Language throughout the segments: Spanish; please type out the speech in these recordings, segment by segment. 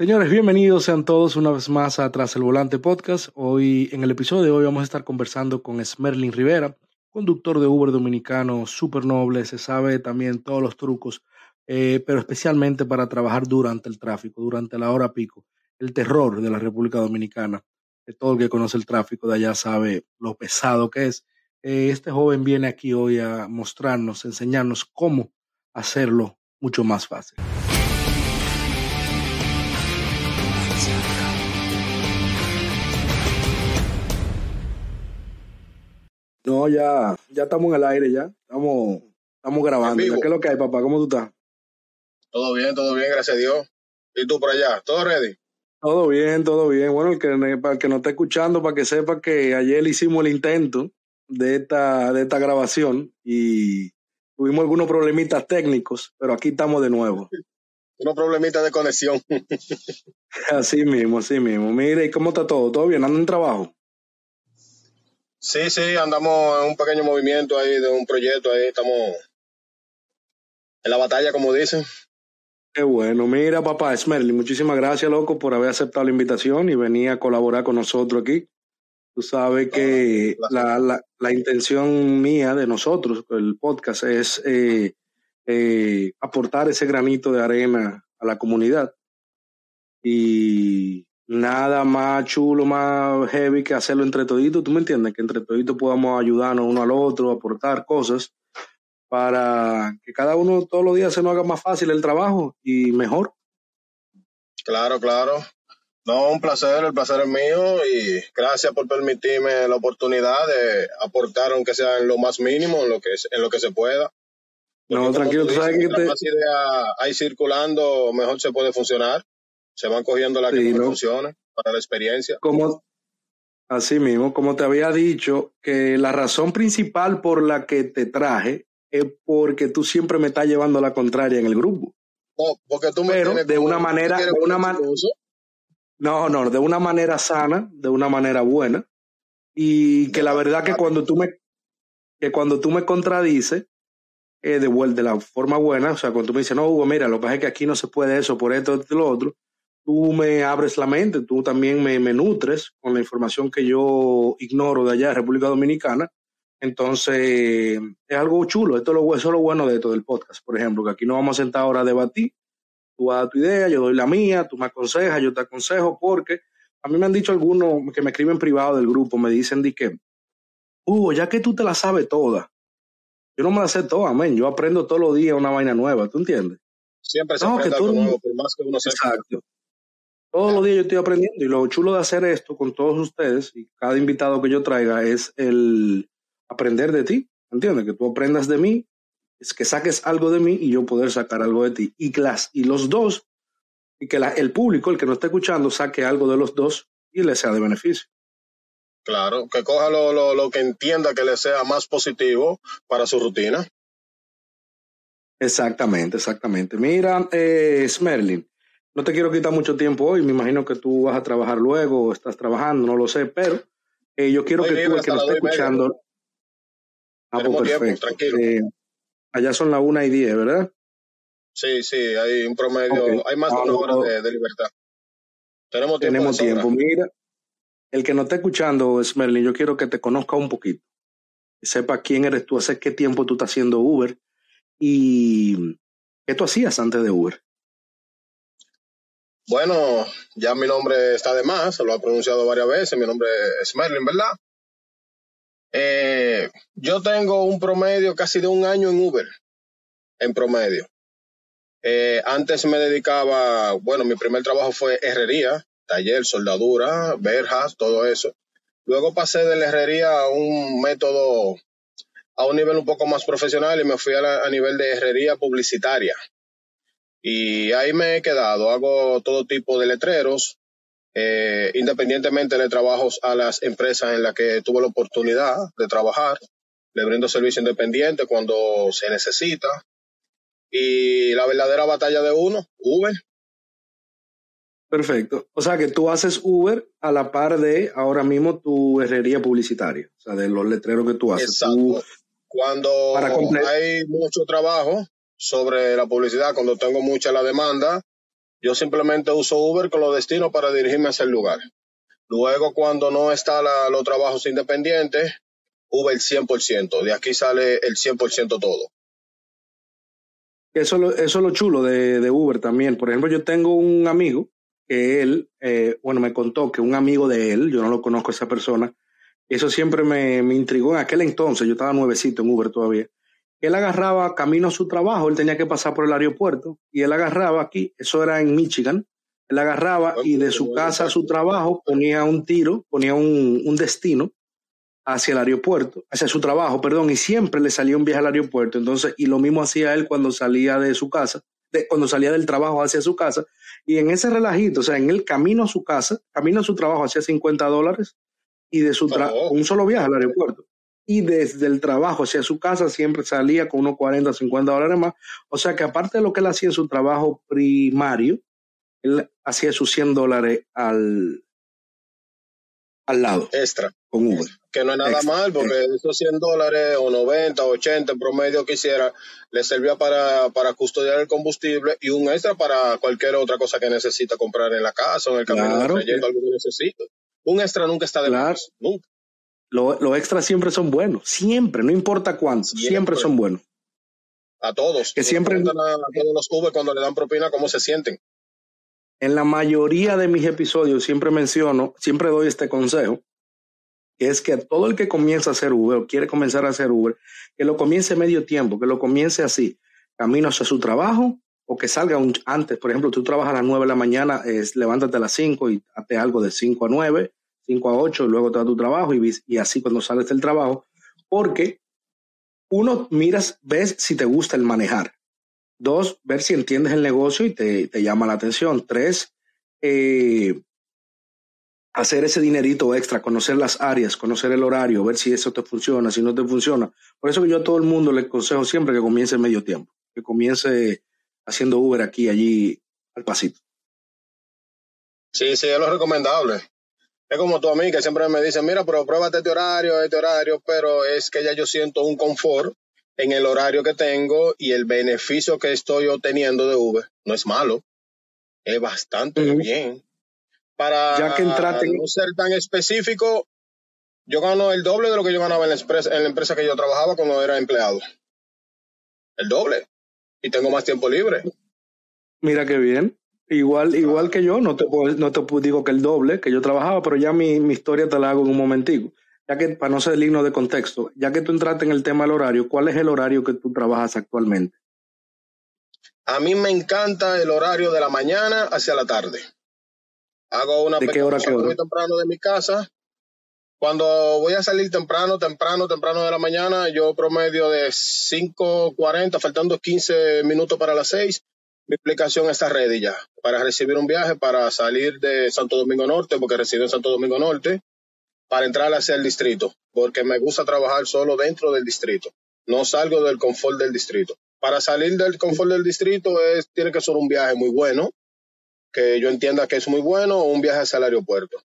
Señores, bienvenidos sean todos una vez más a Tras el Volante Podcast. Hoy, en el episodio de hoy, vamos a estar conversando con Smerlin Rivera, conductor de Uber dominicano, súper noble, se sabe también todos los trucos, eh, pero especialmente para trabajar durante el tráfico, durante la hora pico, el terror de la República Dominicana. todo el que conoce el tráfico de allá sabe lo pesado que es. Eh, este joven viene aquí hoy a mostrarnos, enseñarnos cómo hacerlo mucho más fácil. No, ya, ya estamos en el aire, ya. Estamos, estamos grabando. ¿Qué es lo que hay, papá? ¿Cómo tú estás? Todo bien, todo bien, gracias a Dios. ¿Y tú por allá? ¿Todo ready? Todo bien, todo bien. Bueno, el que, para el que no esté escuchando, para que sepa que ayer hicimos el intento de esta, de esta grabación y tuvimos algunos problemitas técnicos, pero aquí estamos de nuevo. Unos problemitas de conexión. así mismo, así mismo. Mire, ¿y cómo está todo? ¿Todo bien? ¿Andan en trabajo? Sí, sí, andamos en un pequeño movimiento ahí de un proyecto ahí, estamos en la batalla, como dicen. Qué bueno. Mira, papá, Smerly, muchísimas gracias, loco, por haber aceptado la invitación y venir a colaborar con nosotros aquí. Tú sabes que la, la, la, intención mía de nosotros, el podcast, es eh, eh, aportar ese granito de arena a la comunidad. Y nada más chulo, más heavy que hacerlo entre toditos, ¿tú me entiendes? Que entre toditos podamos ayudarnos uno al otro, aportar cosas para que cada uno todos los días se nos haga más fácil el trabajo y mejor. Claro, claro. No, un placer, el placer es mío y gracias por permitirme la oportunidad de aportar, aunque sea en lo más mínimo, en lo que, en lo que se pueda. no, tranquilo, tú sabes que te... más ideas hay circulando, mejor se puede funcionar se van cogiendo la que no funciona para la experiencia. Como, así mismo, como te había dicho, que la razón principal por la que te traje es porque tú siempre me estás llevando la contraria en el grupo. No, porque tú me Pero de una manera, de una manera, no, no, de una manera sana, de una manera buena, y que la verdad que cuando tú me, que cuando tú me contradices, eh, de, de la forma buena, o sea, cuando tú me dices, no, Hugo, mira, lo que pasa es que aquí no se puede eso, por esto, esto y lo otro, tú me abres la mente, tú también me, nutres con la información que yo ignoro de allá, de República Dominicana. Entonces, es algo chulo. Esto es lo, eso es lo bueno de esto del podcast, por ejemplo, que aquí no vamos a sentar ahora a debatir. Tú vas a dar tu idea, yo doy la mía, tú me aconsejas, yo te aconsejo, porque a mí me han dicho algunos que me escriben privado del grupo, me dicen de que, Hugo, ya que tú te la sabes toda, yo no me la sé toda, amén. Yo aprendo todos los días una vaina nueva, ¿tú entiendes? Siempre se aprende algo nuevo, por más que uno sepa. Exacto. Todos los días yo estoy aprendiendo y lo chulo de hacer esto con todos ustedes y cada invitado que yo traiga es el aprender de ti, ¿entiendes? Que tú aprendas de mí, es que saques algo de mí y yo poder sacar algo de ti. Y, class, y los dos, y que el público, el que no está escuchando, saque algo de los dos y le sea de beneficio. Claro, que coja lo, lo, lo que entienda que le sea más positivo para su rutina. Exactamente, exactamente. Mira, eh, Smerlin, no te quiero quitar mucho tiempo hoy, me imagino que tú vas a trabajar luego o estás trabajando, no lo sé, pero eh, yo quiero que tú, el que nos esté escuchando... Ah, pues perfecto. tranquilo. Eh, allá son las una y diez, ¿verdad? Sí, sí, hay un promedio, hay más de una hora de, libertad. Tenemos tiempo. Tenemos tiempo. Mira, el que no esté escuchando, Smerlin, yo quiero que te conozca un poquito. Sepa quién eres tú, hace qué tiempo tú estás haciendo Uber y qué tú hacías antes de Uber. Bueno, ya mi nombre está de más, se lo ha pronunciado varias veces, mi nombre es Merlin, ¿verdad? Eh, yo tengo un promedio casi de un año en Uber, en promedio. Eh, antes me dedicaba, bueno, mi primer trabajo fue herrería, taller, soldadura, verjas, todo eso. Luego pasé de la herrería a un método, a un nivel un poco más profesional y me fui a, a nivel de herrería publicitaria. Y ahí me he quedado, hago todo tipo de letreros, eh, independientemente de trabajos a las empresas en las que tuve la oportunidad de trabajar. Le brindo servicio independiente cuando se necesita. Y la verdadera batalla de uno, Uber. Perfecto. O sea que tú haces Uber a la par de ahora mismo tu herrería publicitaria, o sea, de los letreros que tú haces. Exacto. Cuando hay mucho trabajo, sobre la publicidad cuando tengo mucha la demanda. Yo simplemente uso Uber con los destinos para dirigirme hacia el lugar. Luego, cuando no está los trabajos independientes, Uber el 100%. De aquí sale el 100% todo. Eso, eso es lo chulo de, Uber también. Por ejemplo, yo tengo un amigo que él, eh, bueno, me contó que un amigo de él, yo no lo conozco a esa persona, eso siempre me, me intrigó en aquel entonces, yo estaba nuevecito en Uber todavía. Él agarraba camino a su trabajo, él tenía que pasar por el aeropuerto y él agarraba aquí, eso era en Michigan, él agarraba y de su casa a su trabajo ponía un tiro, ponía un, un destino hacia el aeropuerto, hacia su trabajo, perdón, y siempre le salía un viaje al aeropuerto. Entonces, y lo mismo hacía él cuando salía de su casa, de, cuando salía del trabajo hacia su casa. Y en ese relajito, o sea, en el camino a su casa, camino a su trabajo hacía 50 dólares y de su trabajo, un solo viaje al aeropuerto. Y desde el trabajo hacia su casa siempre salía con unos 40, 50 dólares más. O sea que aparte de lo que él hacía en su trabajo primario, él hacía sus 100 dólares al, al lado. Extra. Con Uber. Que no es nada mal, porque esos 100 dólares o 90 o 80 en promedio que hiciera, le servía para, para custodiar el combustible y un extra para cualquier otra cosa que necesita comprar en la casa o en el camino claro, de algo que necesita. Un extra nunca está de claro. más, nunca. Los extras siempre son buenos, siempre, no importa cuánto, siempre, son buenos. A todos. Que siempre. A, todos los Uber cuando le dan propina, ¿cómo se sienten? En la mayoría de mis episodios siempre menciono, siempre doy este consejo, que es que todo el que comienza a hacer Uber o quiere comenzar a hacer Uber, que lo comience medio tiempo, que lo comience así, camino hacia su trabajo o que salga un, antes. Por ejemplo, tú trabajas a las 9 de la mañana, es, levántate a las 5 y hazte algo de 5 a 9, 5 a 8, y luego te da tu trabajo y, y así cuando sales del trabajo, porque uno miras, ves si te gusta el manejar. Dos, ver si entiendes el negocio y te, llama la atención. Tres, eh, hacer ese dinerito extra, conocer las áreas, conocer el horario, ver si eso te funciona, si no te funciona. Por eso que yo a todo el mundo le aconsejo siempre que comience medio tiempo, que comience haciendo Uber aquí allí al pasito. Sí, sí, es lo recomendable. Es como tú a mí que siempre me dicen, mira, pero pruébate este horario, este horario, pero es que ya yo siento un confort en el horario que tengo y el beneficio que estoy obteniendo de Uber no es malo, es bastante bien. Para ya que no ser tan específico, yo gano el doble de lo que yo ganaba en la, empresa, en la empresa que yo trabajaba cuando era empleado. El doble. Y tengo más tiempo libre. Mira qué bien. Igual, igual que yo, no te, no te digo que el doble que yo trabajaba, pero ya mi, mi historia te la hago en un momentico ya que para no ser digno de contexto, ya que tú entraste en el tema del horario, ¿cuál es el horario que tú trabajas actualmente? A mí me encanta el horario de la mañana hacia la tarde. Hago una ¿De qué hora, qué muy temprano de mi casa. Cuando voy a salir temprano, temprano, temprano de la mañana, yo promedio de 5.40, faltando 15 minutos para las 6, mi aplicación está ready ya para recibir un viaje para salir de Santo Domingo Norte, porque resido en Santo Domingo Norte, para entrar hacia el distrito, porque me gusta trabajar solo dentro del distrito. No salgo del confort del distrito. Para salir del confort del distrito es, tiene que ser un viaje muy bueno, que yo entienda que es muy bueno, o un viaje hacia el aeropuerto.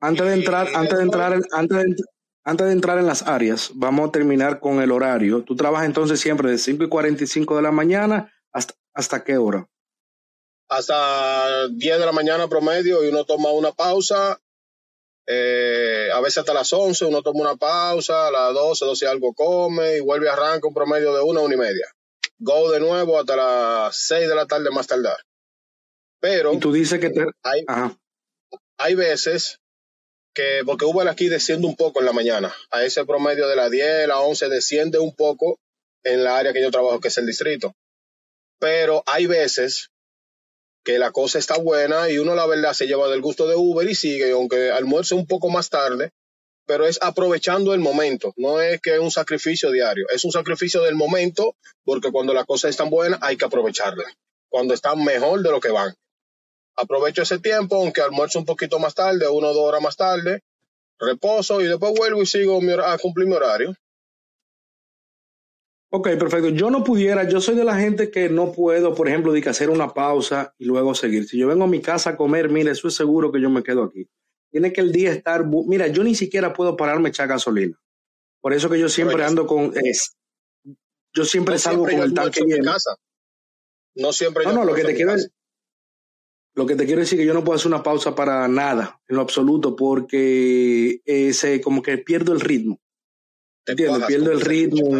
Antes de entrar, antes de entrar, antes de, antes de entrar en las áreas, vamos a terminar con el horario. Tú trabajas entonces siempre de 5 y 45 de la mañana hasta, hasta qué hora? Hasta 10 de la mañana promedio y uno toma una pausa eh, a veces hasta las 11 uno toma una pausa, a las 12, 12 algo come y vuelve a arrancar un promedio de una, una y media. Go de nuevo hasta las 6 de la tarde más tardar. Pero. Y tú dices que hay, hay veces que, porque Uber aquí desciende un poco en la mañana. A ese promedio de las 10, las 11 desciende un poco en la área que yo trabajo, que es el distrito. Pero hay veces que la cosa está buena y uno la verdad se lleva del gusto de Uber y sigue, aunque almuerce un poco más tarde, pero es aprovechando el momento, no es que es un sacrificio diario, es un sacrificio del momento porque cuando la cosa es tan buena hay que aprovecharla, cuando están mejor de lo que van. Aprovecho ese tiempo, aunque almuerzo un poquito más tarde, uno o dos horas más tarde, reposo y después vuelvo y sigo a cumplir mi horario. Ok, perfecto. Yo no pudiera, yo soy de la gente que no puedo, por ejemplo, de que hacer una pausa y luego seguir. Si yo vengo a mi casa a comer, mire, eso es seguro que yo me quedo aquí. Tiene que el día estar, mira, yo ni siquiera puedo pararme a echar gasolina. Por eso que yo siempre ando con, es, yo siempre salgo con el tanque lleno. No siempre. No, no, lo que te quiero Lo que te quiero decir es que yo no puedo hacer una pausa para nada, en lo absoluto, porque ese, como que pierdo el ritmo. ¿Entiendes? Pierdo el ritmo.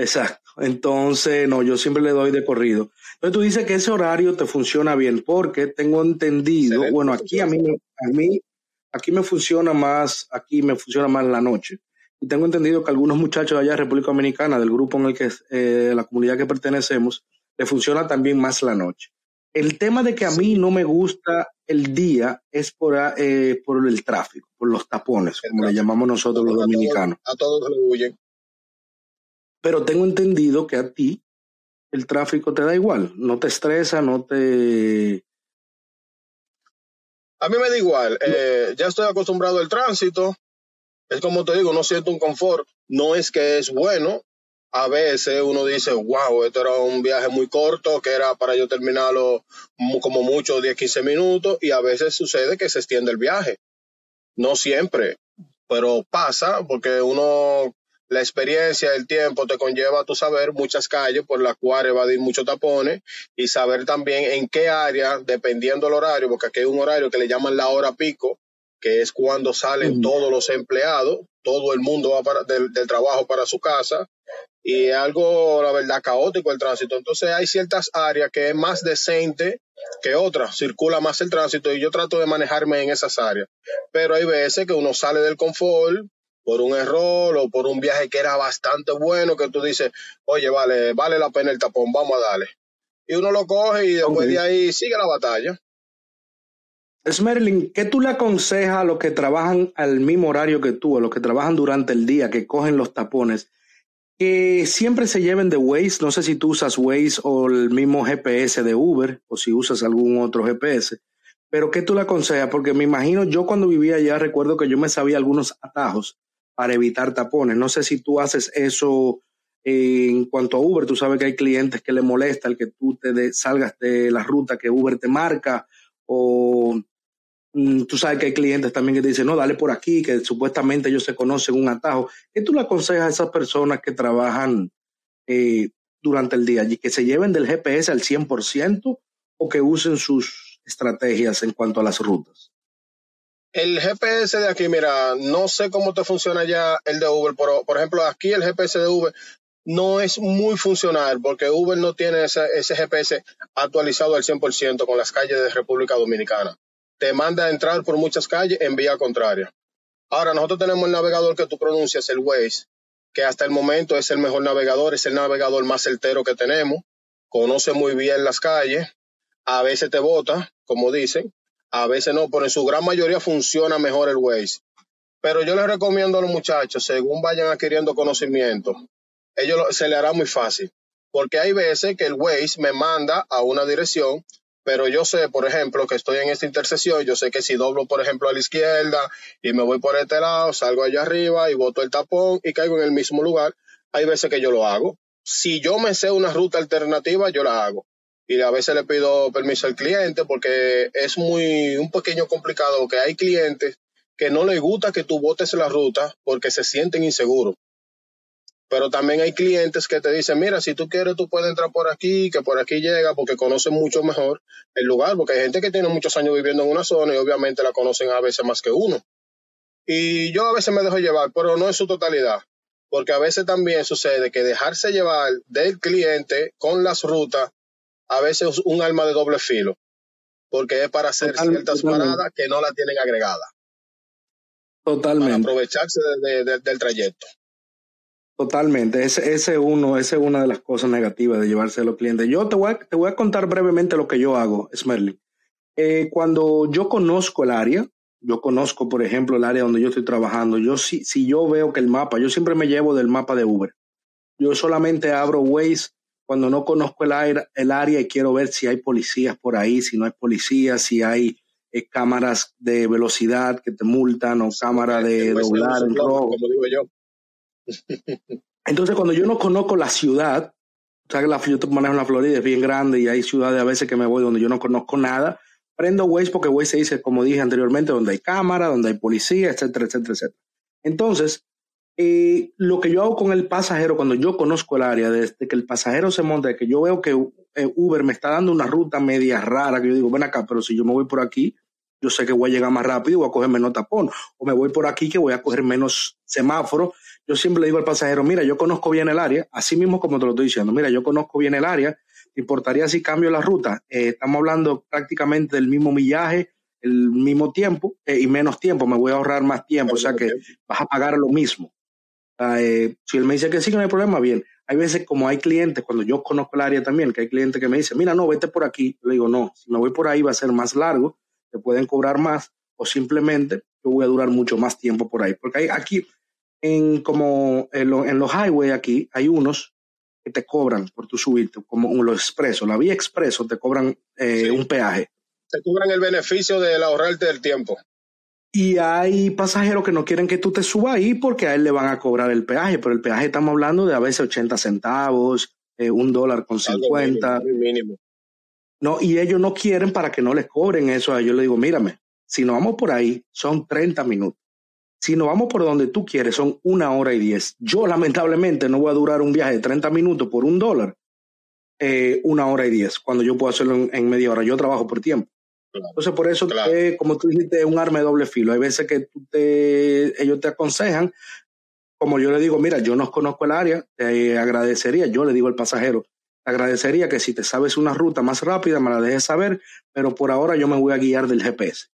Exacto. Entonces, no, yo siempre le doy de corrido. Entonces tú dices que ese horario te funciona bien, porque tengo entendido, bueno, aquí a mí, a mí, aquí me funciona más, aquí me funciona más la noche. Y tengo entendido que algunos muchachos allá de República Dominicana, del grupo en el que, eh, la comunidad que pertenecemos, le funciona también más la noche. El tema de que a mí no me gusta el día es por, eh, por el tráfico, por los tapones, como le llamamos nosotros los dominicanos. a todos le huyen. Pero tengo entendido que a ti el tráfico te da igual, no te estresa, no te... A mí me da igual, eh, ya estoy acostumbrado al tránsito, es como te digo, no siento un confort, no es que es bueno, a veces uno dice, wow, esto era un viaje muy corto, que era para yo terminarlo como mucho 10, 15 minutos, y a veces sucede que se extiende el viaje. No siempre, pero pasa porque uno la experiencia, el tiempo te conlleva a tu saber muchas calles por las cuales va a ir muchos tapones y saber también en qué área, dependiendo del horario, porque aquí hay un horario que le llaman la hora pico, que es cuando salen todos los empleados, todo el mundo va para, del, trabajo para su casa y es algo, la verdad, caótico el tránsito. Entonces hay ciertas áreas que es más decente que otras, circula más el tránsito y yo trato de manejarme en esas áreas. Pero hay veces que uno sale del confort, por un error o por un viaje que era bastante bueno, que tú dices, oye, vale, vale la pena el tapón, vamos a darle. Y uno lo coge y después de ahí sigue la batalla. Smerlin, ¿qué tú le aconsejas a los que trabajan al mismo horario que tú, a los que trabajan durante el día, que cogen los tapones, que siempre se lleven de Waze? No sé si tú usas Waze o el mismo GPS de Uber o si usas algún otro GPS, pero ¿qué tú le aconsejas? Porque me imagino, yo cuando vivía allá recuerdo que yo me sabía algunos atajos para evitar tapones. No sé si tú haces eso en cuanto a Uber. Tú sabes que hay clientes que le molesta el que tú te salgas de la ruta que Uber te marca o mm, tú sabes que hay clientes también que te dicen, no, dale por aquí, que supuestamente ellos se conocen un atajo. ¿Qué tú le aconsejas a esas personas que trabajan eh, durante el día? ¿Que se lleven del GPS al 100% o que usen sus estrategias en cuanto a las rutas? El GPS de aquí, mira, no sé cómo te funciona ya el de Uber, pero por ejemplo, aquí el GPS de Uber no es muy funcional porque Uber no tiene ese, GPS actualizado al 100% con las calles de República Dominicana. Te manda a entrar por muchas calles en vía contraria. Ahora, nosotros tenemos el navegador que tú pronuncias, el Waze, que hasta el momento es el mejor navegador, es el navegador más certero que tenemos, conoce muy bien las calles, a veces te bota, como dicen, a veces no, pero en su gran mayoría funciona mejor el Waze. Pero yo les recomiendo a los muchachos, según vayan adquiriendo conocimiento, ellos se le hará muy fácil. Porque hay veces que el Waze me manda a una dirección, pero yo sé, por ejemplo, que estoy en esta intersección, yo sé que si doblo, por ejemplo, a la izquierda y me voy por este lado, salgo allá arriba y boto el tapón y caigo en el mismo lugar, hay veces que yo lo hago. Si yo me sé una ruta alternativa, yo la hago y a veces le pido permiso al cliente porque es muy un pequeño complicado que hay clientes que no les gusta que tú botes la ruta porque se sienten inseguros. Pero también hay clientes que te dicen, mira, si tú quieres, tú puedes entrar por aquí, que por aquí llega, porque conocen mucho mejor el lugar, porque hay gente que tiene muchos años viviendo en una zona y obviamente la conocen a veces más que uno. Y yo a veces me dejo llevar, pero no en su totalidad, porque a veces también sucede que dejarse llevar del cliente con las rutas a veces un arma de doble filo, porque es para hacer ciertas paradas que no la tienen agregada. Totalmente. Para aprovecharse del trayecto. Totalmente, ese, ese, uno, esa es una de las cosas negativas de llevarse a los clientes. Yo te voy a, te voy a contar brevemente lo que yo hago, Smerly. Eh, cuando yo conozco el área, yo conozco, por ejemplo, el área donde yo estoy trabajando, yo si, si yo veo que el mapa, yo siempre me llevo del mapa de Uber. Yo solamente abro Waze cuando no conozco el, área, el área y quiero ver si hay policías por ahí, si no hay policías, si hay eh, cámaras de velocidad que te multan o cámaras de doblar en rojo. Como digo yo. Entonces, cuando yo no conozco la ciudad, o sea, que la, yo manejo en la Florida, es bien grande y hay ciudades a veces que me voy donde yo no conozco nada, prendo Waze porque Waze se dice, como dije anteriormente, donde hay cámara, donde hay policía, etcétera, etcétera, etcétera. Entonces, lo que yo hago con el pasajero cuando yo conozco el área, desde que el pasajero se monta, que yo veo que eh, Uber me está dando una ruta media rara que yo digo, ven acá, pero si yo me voy por aquí, yo sé que voy a llegar más rápido, voy a coger menos tapón, o me voy por aquí que voy a coger menos semáforo. Yo siempre le digo al pasajero, mira, yo conozco bien el área, así mismo como te lo estoy diciendo, mira, yo conozco bien el área, ¿te importaría si cambio la ruta? Eh, estamos hablando prácticamente del mismo millaje, el mismo tiempo eh, y menos tiempo, me voy a ahorrar más tiempo, o sea que vas a pagar lo mismo. Eh, si él me dice que sí, que no hay problema, bien. Hay veces, como hay clientes, cuando yo conozco el área también, que hay clientes que me dicen, mira, no, vete por aquí. Le digo, no, si me voy por ahí va a ser más largo, te pueden cobrar más, o simplemente yo voy a durar mucho más tiempo por ahí. Porque hay, aquí, en, como en, los highways aquí, hay unos que te cobran por tu subirte, como los expresos. La vía expreso te cobran eh, un peaje. Te cobran el beneficio de ahorrarte el tiempo. Y hay pasajeros que no quieren que tú te subas ahí porque a él le van a cobrar el peaje, pero el peaje estamos hablando de a veces 80 centavos, eh, un dólar con 50. Mínimo, No, y ellos no quieren para que no les cobren eso. A ellos le digo, mírame, si nos vamos por ahí, son 30 minutos. Si nos vamos por donde tú quieres, son una hora y diez. Yo lamentablemente no voy a durar un viaje de 30 minutos por un dólar, eh, una hora y diez, cuando yo puedo hacerlo en media hora. Yo trabajo por tiempo. Entonces, por eso, como tú dijiste, es un arma de doble filo. Hay veces que te, ellos te aconsejan, como yo le digo, mira, yo no conozco el área, te agradecería, yo le digo al pasajero, te agradecería que si te sabes una ruta más rápida, me la dejes saber, pero por ahora yo me voy a guiar del GPS.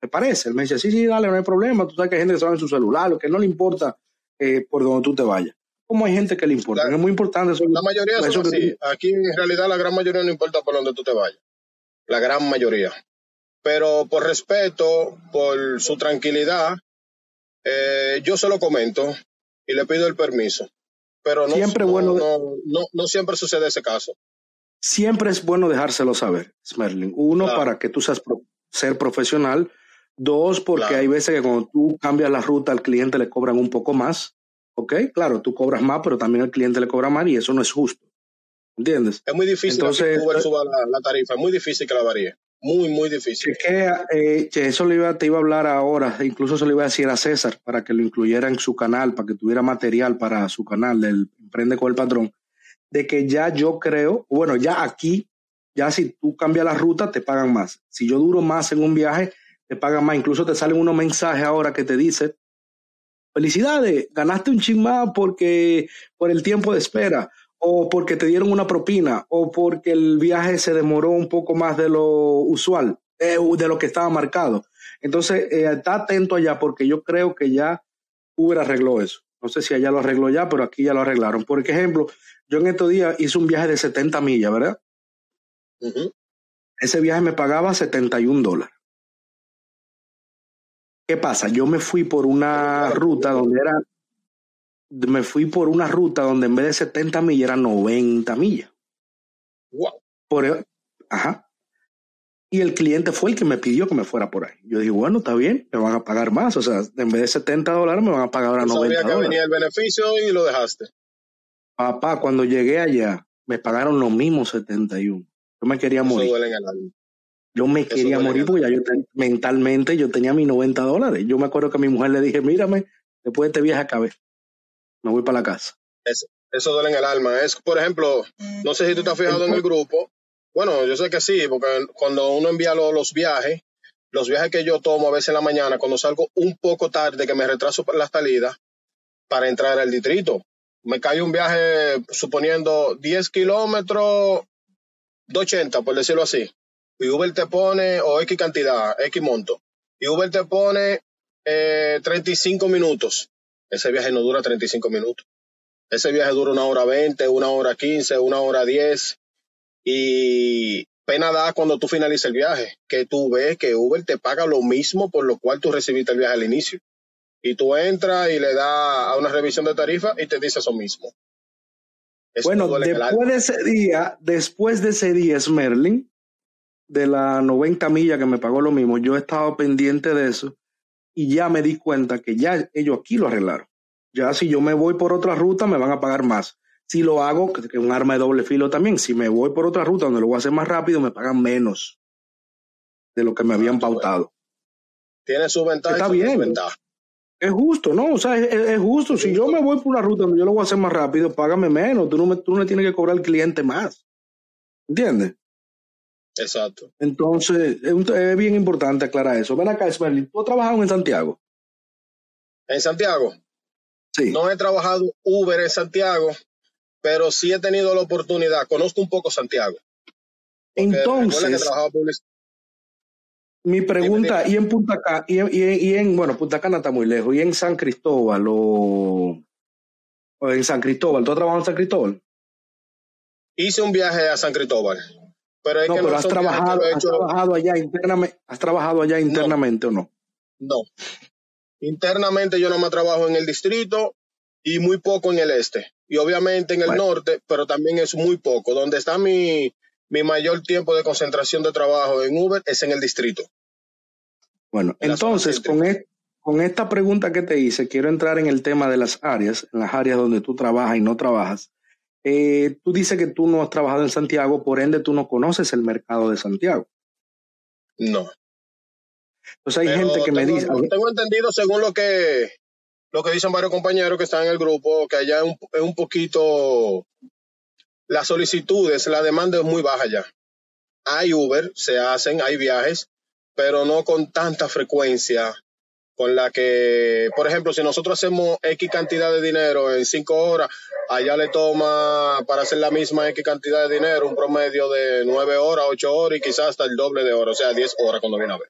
¿Te parece? Él me dice, sí, sí, dale, no hay problema. Tú sabes que hay gente que sabe en su celular, lo que no le importa eh, por donde tú te vayas. Como hay gente que le importa, es muy importante. Eso, la mayoría son así. Aquí en realidad la gran mayoría no importa por donde tú te vayas la gran mayoría. Pero por respeto, por su tranquilidad, eh, yo se lo comento y le pido el permiso. Pero no, siempre bueno, no, no, siempre sucede ese caso. Siempre es bueno dejárselo saber, Smerling. Uno, para que tú seas ser profesional. Dos, porque hay veces que cuando tú cambias la ruta al cliente le cobran un poco más. ¿Ok? Claro, tú cobras más, pero también el cliente le cobra más y eso no es justo. ¿Entiendes? Es muy difícil Entonces, que Uber eh, suba la, tarifa, es muy difícil que la varíe. Muy, muy difícil. Que, eh, que eso le iba, te iba a hablar ahora, incluso se lo iba a decir a César para que lo incluyera en su canal, para que tuviera material para su canal del Emprende con el Patrón, de que ya yo creo, bueno, ya aquí, ya si tú cambias la ruta, te pagan más. Si yo duro más en un viaje, te pagan más. Incluso te salen unos mensajes ahora que te dicen, felicidades, ganaste un ching más porque por el tiempo de espera o porque te dieron una propina, o porque el viaje se demoró un poco más de lo usual, eh, de lo que estaba marcado. Entonces, eh, está atento allá porque yo creo que ya Uber arregló eso. No sé si allá lo arregló ya, pero aquí ya lo arreglaron. Por ejemplo, yo en estos días hice un viaje de 70 millas, ¿verdad? Ese viaje me pagaba 71 dólares. ¿Qué pasa? Yo me fui por una ruta donde era me fui por una ruta donde en vez de 70 millas eran 90 millas. Wow. Por, e, ajá. Y el cliente fue el que me pidió que me fuera por ahí. Yo dije, bueno, está bien, me van a pagar más. O sea, en vez de 70 dólares me van a pagar ahora 90 sabía que venía el beneficio y lo dejaste. Papá, cuando llegué allá, me pagaron los mismos 71. Yo me quería morir. Yo me quería morir porque ya yo mentalmente yo tenía mis 90 dólares. Yo me acuerdo que a mi mujer le dije, mírame, después de este viaje acabé me voy para la casa. Eso, duele en el alma. Es, por ejemplo, no sé si tú has fijado en el grupo. Bueno, yo sé que sí, porque cuando uno envía los, viajes, los viajes que yo tomo a veces en la mañana, cuando salgo un poco tarde, que me retraso para la salida, para entrar al distrito, me cae un viaje suponiendo 10 kilómetros, 280, por decirlo así. Y Uber te pone, o X cantidad, X monto. Y Uber te pone eh, 35 minutos. Ese viaje no dura 35 minutos. Ese viaje dura una hora 20, una hora 15, una hora 10. Y pena da cuando tú finalizas el viaje, que tú ves que Uber te paga lo mismo por lo cual tú recibiste el viaje al inicio. Y tú entras y le das a una revisión de tarifa y te dice eso mismo. bueno, después de ese día, después de ese día, Smerling, de la 90 millas que me pagó lo mismo, yo he estado pendiente de eso y ya me di cuenta que ya ellos aquí lo arreglaron. Ya si yo me voy por otra ruta me van a pagar más. Si lo hago, que es un arma de doble filo también, si me voy por otra ruta donde lo voy a hacer más rápido, me pagan menos de lo que me habían ah, pautado. Tiene su ventaja. Está bien. Es justo, ¿no? O sea, es, justo. Si yo me voy por una ruta donde yo lo voy a hacer más rápido, págame menos. Tú no me, tú no tienes que cobrar al cliente más. ¿Entiendes? Exacto. Entonces, es, bien importante aclarar eso. Ven acá, Smerlin, ¿tú has trabajado en Santiago? ¿En Santiago? Sí. No he trabajado Uber en Santiago, pero sí he tenido la oportunidad. Conozco un poco Santiago. Entonces, mi pregunta, ¿y en Punta Cana? Y, en, bueno, Punta Cana está muy lejos, ¿y en San Cristóbal o, en San Cristóbal? ¿Tú has trabajado en San Cristóbal? Hice un viaje a San Cristóbal. Pero, no, pero has, trabajado, has trabajado allá internamente, ¿has trabajado allá internamente o no? No. Internamente yo no me trabajo en el distrito y muy poco en el este. Y obviamente en el norte, pero también es muy poco. Donde está mi, mi mayor tiempo de concentración de trabajo en Uber es en el distrito. Bueno, entonces con, con esta pregunta que te hice, quiero entrar en el tema de las áreas, en las áreas donde tú trabajas y no trabajas. Eh, tú dices que tú no has trabajado en Santiago, por ende tú no conoces el mercado de Santiago. No. Entonces hay gente que me dice... Tengo entendido, según lo que, lo que dicen varios compañeros que están en el grupo, que allá es un, es un poquito las solicitudes, la demanda es muy baja ya. Hay Uber, se hacen, hay viajes, pero no con tanta frecuencia con la que, por ejemplo, si nosotros hacemos X cantidad de dinero en cinco horas, allá le toma para hacer la misma X cantidad de dinero un promedio de nueve horas, ocho horas y quizás hasta el doble de horas, o sea, diez horas cuando viene a ver.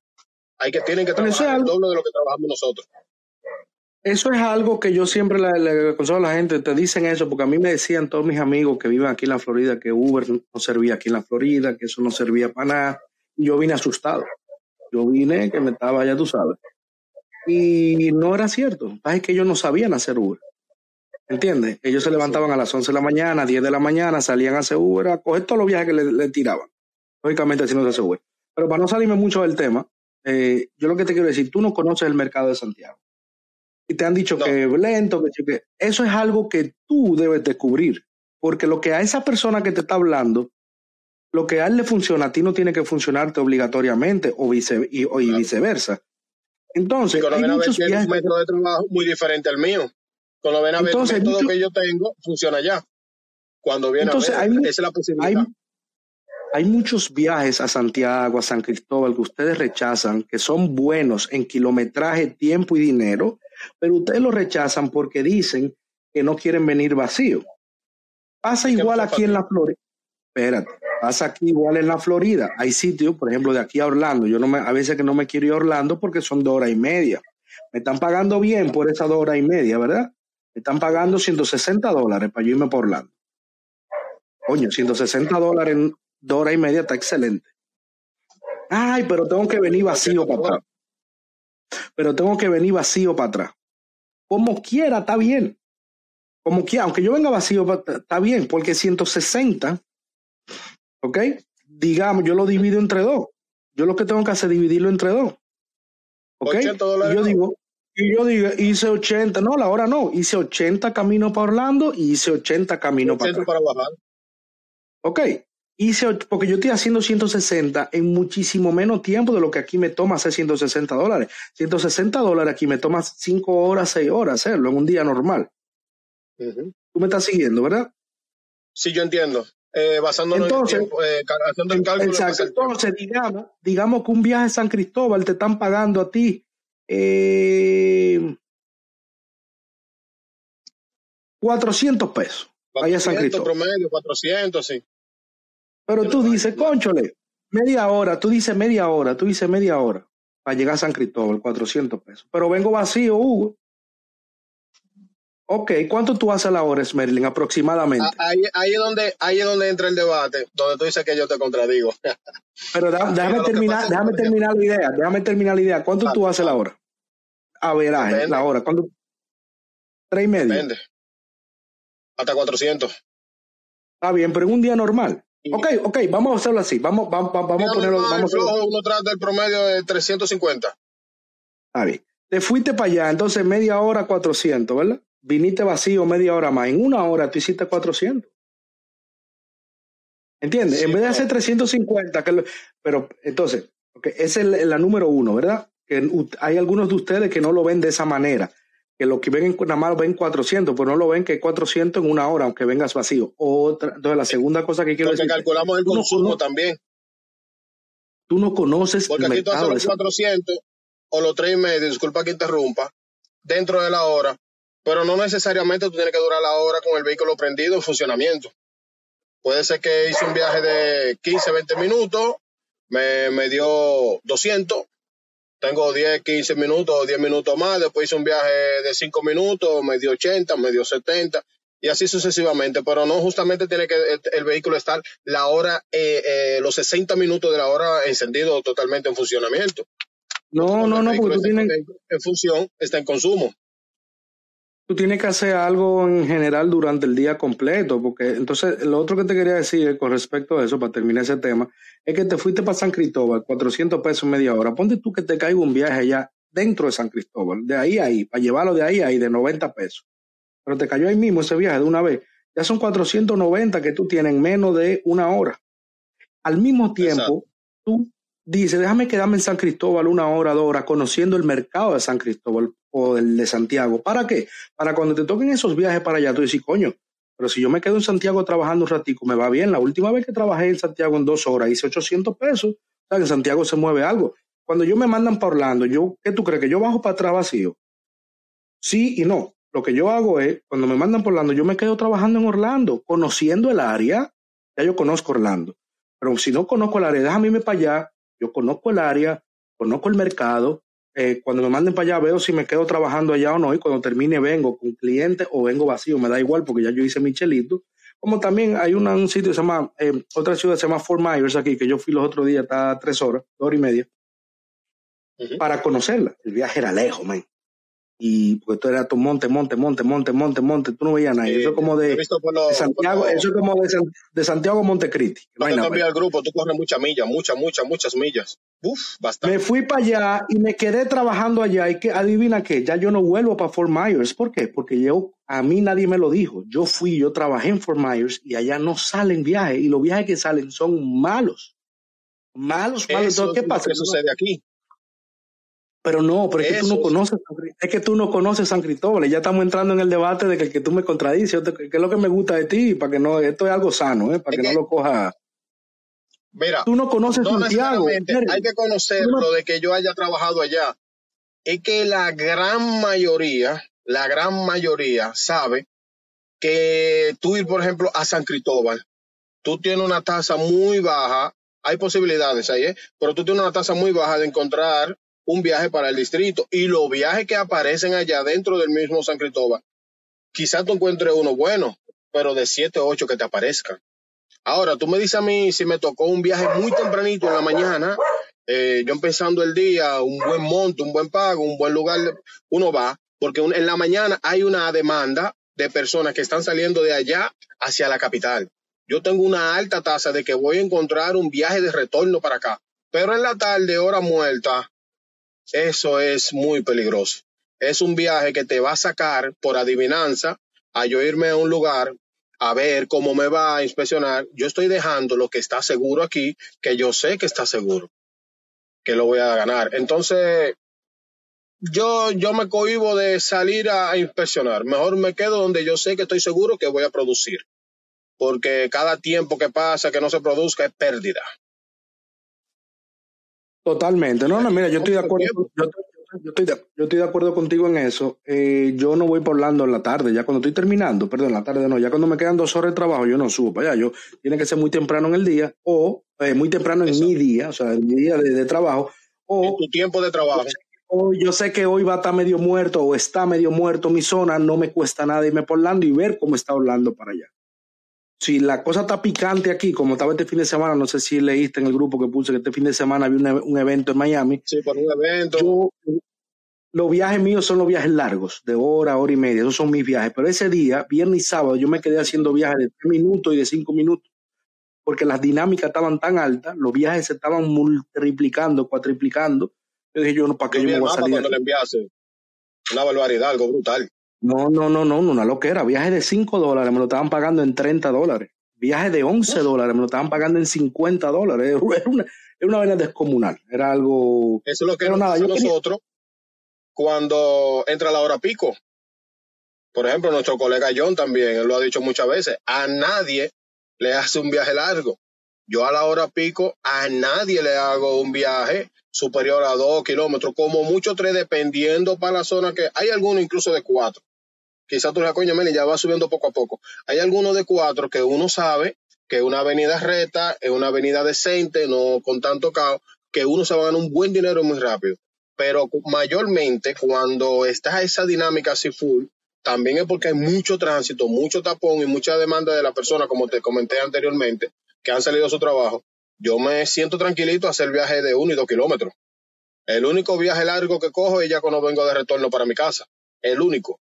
Hay que, tienen que trabajar el doble de lo que trabajamos nosotros. Eso es algo que yo siempre le, aconsejo a la gente, te dicen eso, porque a mí me decían todos mis amigos que viven aquí en la Florida que Uber no servía aquí en la Florida, que eso no servía para nada. Yo vine asustado. Yo vine que me estaba, ya tú sabes. Y no era cierto. Es que ellos no sabían hacer Uber. ¿Entiendes? Ellos se levantaban a las 11 de la mañana, 10 de la mañana, salían a hacer Uber, a coger todos los viajes que le, tiraban. Lógicamente, si no se hace Uber. Pero para no salirme mucho del tema, eh, yo lo que te quiero decir, tú no conoces el mercado de Santiago y te han dicho que es lento, que, eso es algo que tú debes descubrir, porque lo que a esa persona que te está hablando, lo que a él le funciona, a ti no tiene que funcionarte obligatoriamente o, viceversa. Entonces, hay muchos viajes... un método de trabajo muy diferente al mío. Cuando ven a ver el método que yo tengo, funciona ya. Cuando viene a ver, hay, esa es la posibilidad. hay muchos viajes a Santiago, a San Cristóbal que ustedes rechazan, que son buenos en kilometraje, tiempo y dinero, pero ustedes lo rechazan porque dicen que no quieren venir vacío. Pasa igual aquí en la Florida. Espérate, pasa aquí igual en la Florida. Hay sitios, por ejemplo, de aquí a Orlando. Yo no me, a veces que no me quiero ir a Orlando porque son dos horas y media. Me están pagando bien por esas dos horas y media, ¿verdad? Me están pagando 160 dólares para yo irme por Orlando. Coño, 160 dólares en dos horas y media está excelente. Ay, pero tengo que venir vacío, papá pero tengo que venir vacío para atrás. Como quiera, está bien. Como quiera, aunque yo venga vacío, está bien, porque 160, ¿ok? Digamos, yo lo divido entre dos. Yo lo que tengo que hacer es dividirlo entre dos. ¿Ok? Y yo digo, y yo digo, hice 80, no, la hora no, hice 80 camino para Orlando y hice 80 camino para atrás. para bajar. Ok, hice, porque yo estoy haciendo 160 en muchísimo menos tiempo de lo que aquí me toma hacer 160 dólares. 160 dólares aquí me toma 5 horas, 6 horas hacerlo en un día normal. Tú me estás siguiendo, ¿verdad? Sí, yo entiendo. Eh, basándonos entonces, en eh, haciendo el cálculo. Exacto. Entonces, digamos, digamos que un viaje a San Cristóbal te están pagando a ti eh, 400 pesos. Vaya a San Cristóbal. promedio, 400, sí. Pero tú dices, conchole, media hora, tú dices media hora, tú dices media hora para llegar a San Cristóbal, 400 pesos. Pero vengo vacío, Hugo. Ok, ¿cuánto tú haces a la hora, Smerling, aproximadamente? Ah, ahí, es donde, ahí es donde entra el debate, donde tú dices que yo te contradigo. Pero déjame, terminar, déjame terminar la idea, déjame terminar la idea. ¿Cuánto tú haces la hora? A ver, la hora. ¿Cuánto? Tres y medio. Depende. Hasta 400. Está bien, pero en un día normal. Ok, ok, vamos a hacerlo así. Vamos, vamos, vamos a ponerlo. Vamos a uno trata del promedio de 350. Ah, bien. Te fuiste para allá, entonces media hora 400, ¿verdad? Viniste vacío media hora más. En una hora tú hiciste 400. ¿Entiendes? en vez de hacer 350, que pero entonces, okay, esa es la número uno, ¿verdad? Que hay algunos de ustedes que no lo ven de esa manera. que lo que ven nada más ven 400, pero no lo ven que es 400 en una hora, aunque vengas vacío. Otra, entonces, la segunda cosa que quiero Porque decir. calculamos el consumo también. Tú no conoces Porque el aquí tú haces los de- 400 o los 3 y medio, disculpa que interrumpa, dentro de la hora, pero no necesariamente tú tienes que durar la hora con el vehículo prendido en funcionamiento. Puede ser que hice un viaje de 15, 20 minutos, me, me dio 200, tengo 10, 15 minutos o 10 minutos más, después hice un viaje de 5 minutos, me dio 80, me dio 70 y así sucesivamente, pero no justamente tiene que el, el vehículo estar la hora, eh, eh, los 60 minutos de la hora encendido totalmente en funcionamiento. No, Cuando no, no, porque tú está tienes, en, en función, está en consumo. Tú tienes que hacer algo en general durante el día completo, porque entonces lo otro que te quería decir con respecto a eso, para terminar ese tema, es que te fuiste para San Cristóbal, 400 pesos media hora. Ponte tú que te caiga un viaje allá dentro de San Cristóbal, de ahí a ahí, para llevarlo de ahí a ahí, de 90 pesos. Pero te cayó ahí mismo ese viaje de una vez. Ya son 490 que tú tienes en menos de una hora. Al mismo tiempo, Exacto. tú dices, déjame quedarme en San Cristóbal una hora, dos horas, conociendo el mercado de San Cristóbal o el de Santiago. ¿Para qué? Para cuando te toquen esos viajes para allá, tú dices, coño, pero si yo me quedo en Santiago trabajando un ratico, me va bien. La última vez que trabajé en Santiago en dos horas, hice 800 pesos. O sea, que en Santiago se mueve algo. Cuando yo me mandan para Orlando, yo, ¿qué tú crees? ¿Que yo bajo para atrás vacío? Sí y no. Lo que yo hago es, cuando me mandan por Orlando, yo me quedo trabajando en Orlando, conociendo el área. Ya yo conozco Orlando. Pero si no conozco el área, déjame irme para allá. Yo conozco el área, conozco el mercado. Eh, cuando me manden para allá, veo si me quedo trabajando allá o no. Y cuando termine, vengo con cliente o vengo vacío. Me da igual porque ya yo hice mi chelito. Como también hay una- un sitio que se llama, eh, otra ciudad se llama Fort Myers aquí, que yo fui los otros días, está tres horas, dos horas y media para conocerla. El viaje era lejos, man. Y porque esto era tu monte, monte, monte, monte, monte, monte. Tú no veías nada. Sí, eso es como de, Santiago, los- eso es como de, San- de Santiago a Montecristi. No te el grupo, tú corres muchas millas, muchas, muchas, muchas millas. Uf, bastante. Me fui para allá y me quedé trabajando allá. Y que adivina qué, ya yo no vuelvo para Fort Myers. ¿Por qué? Porque yo, a mí nadie me lo dijo. Yo fui, yo trabajé en Fort Myers y allá no salen viajes. Y los viajes que salen son malos. Malos, malos. Eso Entonces, ¿qué lo pasa? que sucede aquí. Pero no, pero es que tú no conoces, es que tú no conoces San Cristóbal. y Ya estamos entrando en el debate de que, el que tú me contradices, que es lo que me gusta de ti, para que no, esto es algo sano, ¿eh? para Es que, que- no lo coja. Mira, Tú no conoces no Santiago. hay que conocerlo de que yo haya trabajado allá. Es que la gran mayoría, la gran mayoría sabe que tú ir, por ejemplo, a San Cristóbal, tú tienes una tasa muy baja, hay posibilidades ahí, ¿eh? pero tú tienes una tasa muy baja de encontrar un viaje para el distrito y los viajes que aparecen allá dentro del mismo San Cristóbal, quizás tú encuentres uno bueno, pero de siete o ocho que te aparezcan. Ahora, tú me dices a mí si me tocó un viaje muy tempranito en la mañana, eh, yo empezando el día, un buen monto, un buen pago, un buen lugar, uno va, porque en la mañana hay una demanda de personas que están saliendo de allá hacia la capital. Yo tengo una alta tasa de que voy a encontrar un viaje de retorno para acá, pero en la tarde, hora muerta, eso es muy peligroso. Es un viaje que te va a sacar por adivinanza a yo irme a un lugar a ver cómo me va a inspeccionar. Yo estoy dejando lo que está seguro aquí, que yo sé que está seguro, que lo voy a ganar. Entonces, yo, yo me cohibo de salir a, a inspeccionar. Mejor me quedo donde yo sé que estoy seguro que voy a producir. Porque cada tiempo que pasa que no se produzca es pérdida. Totalmente. No, no, mira, yo estoy de acuerdo. Yo, yo estoy de, yo estoy de acuerdo contigo en eso. Eh, yo no voy por Orlando en la tarde, ya cuando estoy terminando, perdón, en la tarde no, ya cuando me quedan dos horas de trabajo, yo no subo para allá. Yo tiene que ser muy temprano en el día o eh, muy temprano en Exacto. mi día, o sea, en mi día de, de trabajo, En o tu tiempo de trabajo. o yo sé que hoy va a estar medio muerto o está medio muerto mi zona, no me cuesta nada irme por Orlando y ver cómo está Orlando para allá. Si la cosa está picante aquí, como estaba este fin de semana, no sé si leíste en el grupo que puse que este fin de semana había un, e- un evento en Miami. Sí, por un evento. Yo, los viajes míos son los viajes largos, de hora, hora y media, esos son mis viajes. Pero ese día, viernes y sábado, yo me quedé haciendo viajes de tres minutos y de cinco minutos, porque las dinámicas estaban tan altas, los viajes se estaban multiplicando, cuatriplicando. Yo dije, yo no, ¿para qué Yo me voy a salir? cuando le aquí? enviaste. Una barbaridad, algo brutal. No, no, no, no, una loquera. Viaje de 5 dólares me lo estaban pagando en 30 dólares. Viaje de 11 dólares me lo estaban pagando en 50 dólares. Era una, era una vaina descomunal. Era algo. Eso es lo que nos nada, pasa a nosotros cuando entra la hora pico. Por ejemplo, nuestro colega John también, él lo ha dicho muchas veces, a nadie le hace un viaje largo. Yo a la hora pico, a nadie le hago un viaje superior a dos kilómetros, como mucho tres, dependiendo para la zona que hay algunos incluso de cuatro. Quizás tú le coño, Meli, ya va subiendo poco a poco. Hay algunos de cuatro que uno sabe que una avenida recta es una avenida decente, no con tanto caos, que uno se va a ganar un buen dinero muy rápido. Pero mayormente cuando está esa dinámica así full, también es porque hay mucho tránsito, mucho tapón y mucha demanda de la persona, como te comenté anteriormente, que han salido a su trabajo. Yo me siento tranquilito a hacer viaje de uno y dos kilómetros. El único viaje largo que cojo es ya cuando vengo de retorno para mi casa. El único.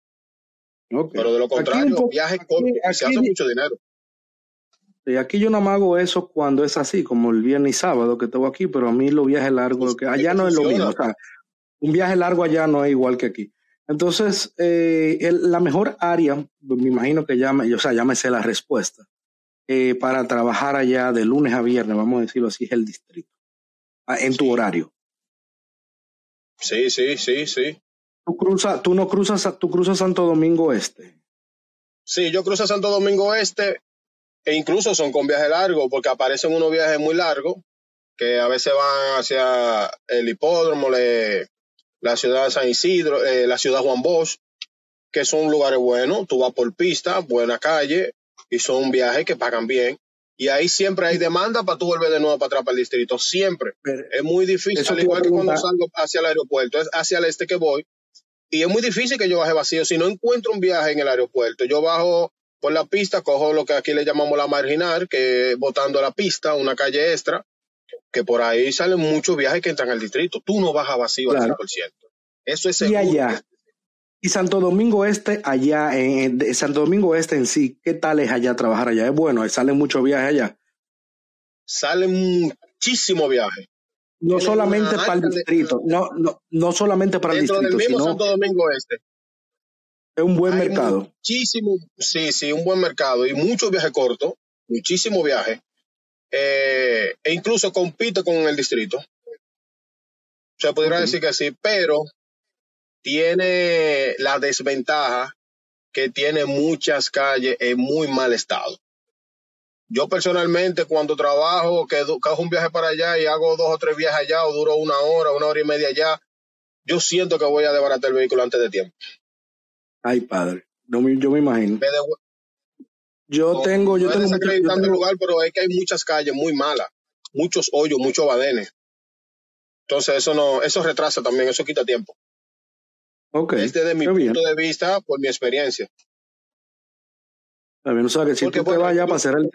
Pero de lo contrario, viaje corto, se hace mucho dinero. Y aquí yo no me hago eso cuando es así, como el viernes y sábado que tengo aquí, pero a mí los viajes largos, que allá no es lo mismo. O sea, un viaje largo allá no es igual que aquí. Entonces, eh, la mejor área, me imagino que ya me, o sea, ya me sé la respuesta, eh, para trabajar allá de lunes a viernes, vamos a decirlo así, es el distrito, ah, en tu horario. Sí, sí, sí, sí. Tú, cruza, tú no cruzas, tú cruzas Santo Domingo Este. Sí, yo cruzo Santo Domingo Este e incluso son con viaje largo, porque aparecen unos viajes muy largos, que a veces van hacia el hipódromo, la ciudad de San Isidro, eh, la ciudad Juan Bosch, que son lugares buenos, tú vas por pista, buena calle, y son viajes que pagan bien. Y ahí siempre hay demanda para tú volver de nuevo para atrás para el distrito, siempre. es muy difícil, al igual que cuando salgo hacia el aeropuerto, es hacia el este que voy, y es muy difícil que yo baje vacío. Si no encuentro un viaje en el aeropuerto, yo bajo por la pista, cojo lo que aquí le llamamos la marginal, que es botando la pista, una calle extra, que por ahí salen muchos viajes que entran al distrito. Tú no bajas vacío al 100%. Eso es seguro. Y allá. Y Santo Domingo Este, allá, en, Santo Domingo Este en sí, ¿qué tal es allá trabajar allá? Es bueno, salen muchos viajes allá. Salen muchísimos viajes. No solamente para el distrito, no, no, no solamente para el distrito. Del mismo Santo Domingo Este. Es un buen mercado. Muchísimo, sí, sí, un buen mercado y mucho viaje corto, muchísimo viaje. Eh, e incluso compite con el distrito. Se podría decir que sí, pero tiene la desventaja que tiene muchas calles en muy mal estado. Yo personalmente cuando trabajo, que cojo un viaje para allá y hago dos o tres viajes allá o duro una hora, una hora y media allá, yo siento que voy a desbaratar el vehículo antes de tiempo. Ay, padre. No, yo me imagino. Yo tengo, yo tengo, mucho, lugar, pero es que hay muchas calles muy malas, muchos hoyos, muchos badenes. Entonces eso no, eso retrasa también, eso quita tiempo. Ok. Desde mi punto de vista, por mi experiencia. También, o sea, que si tú te vayas a pasar el...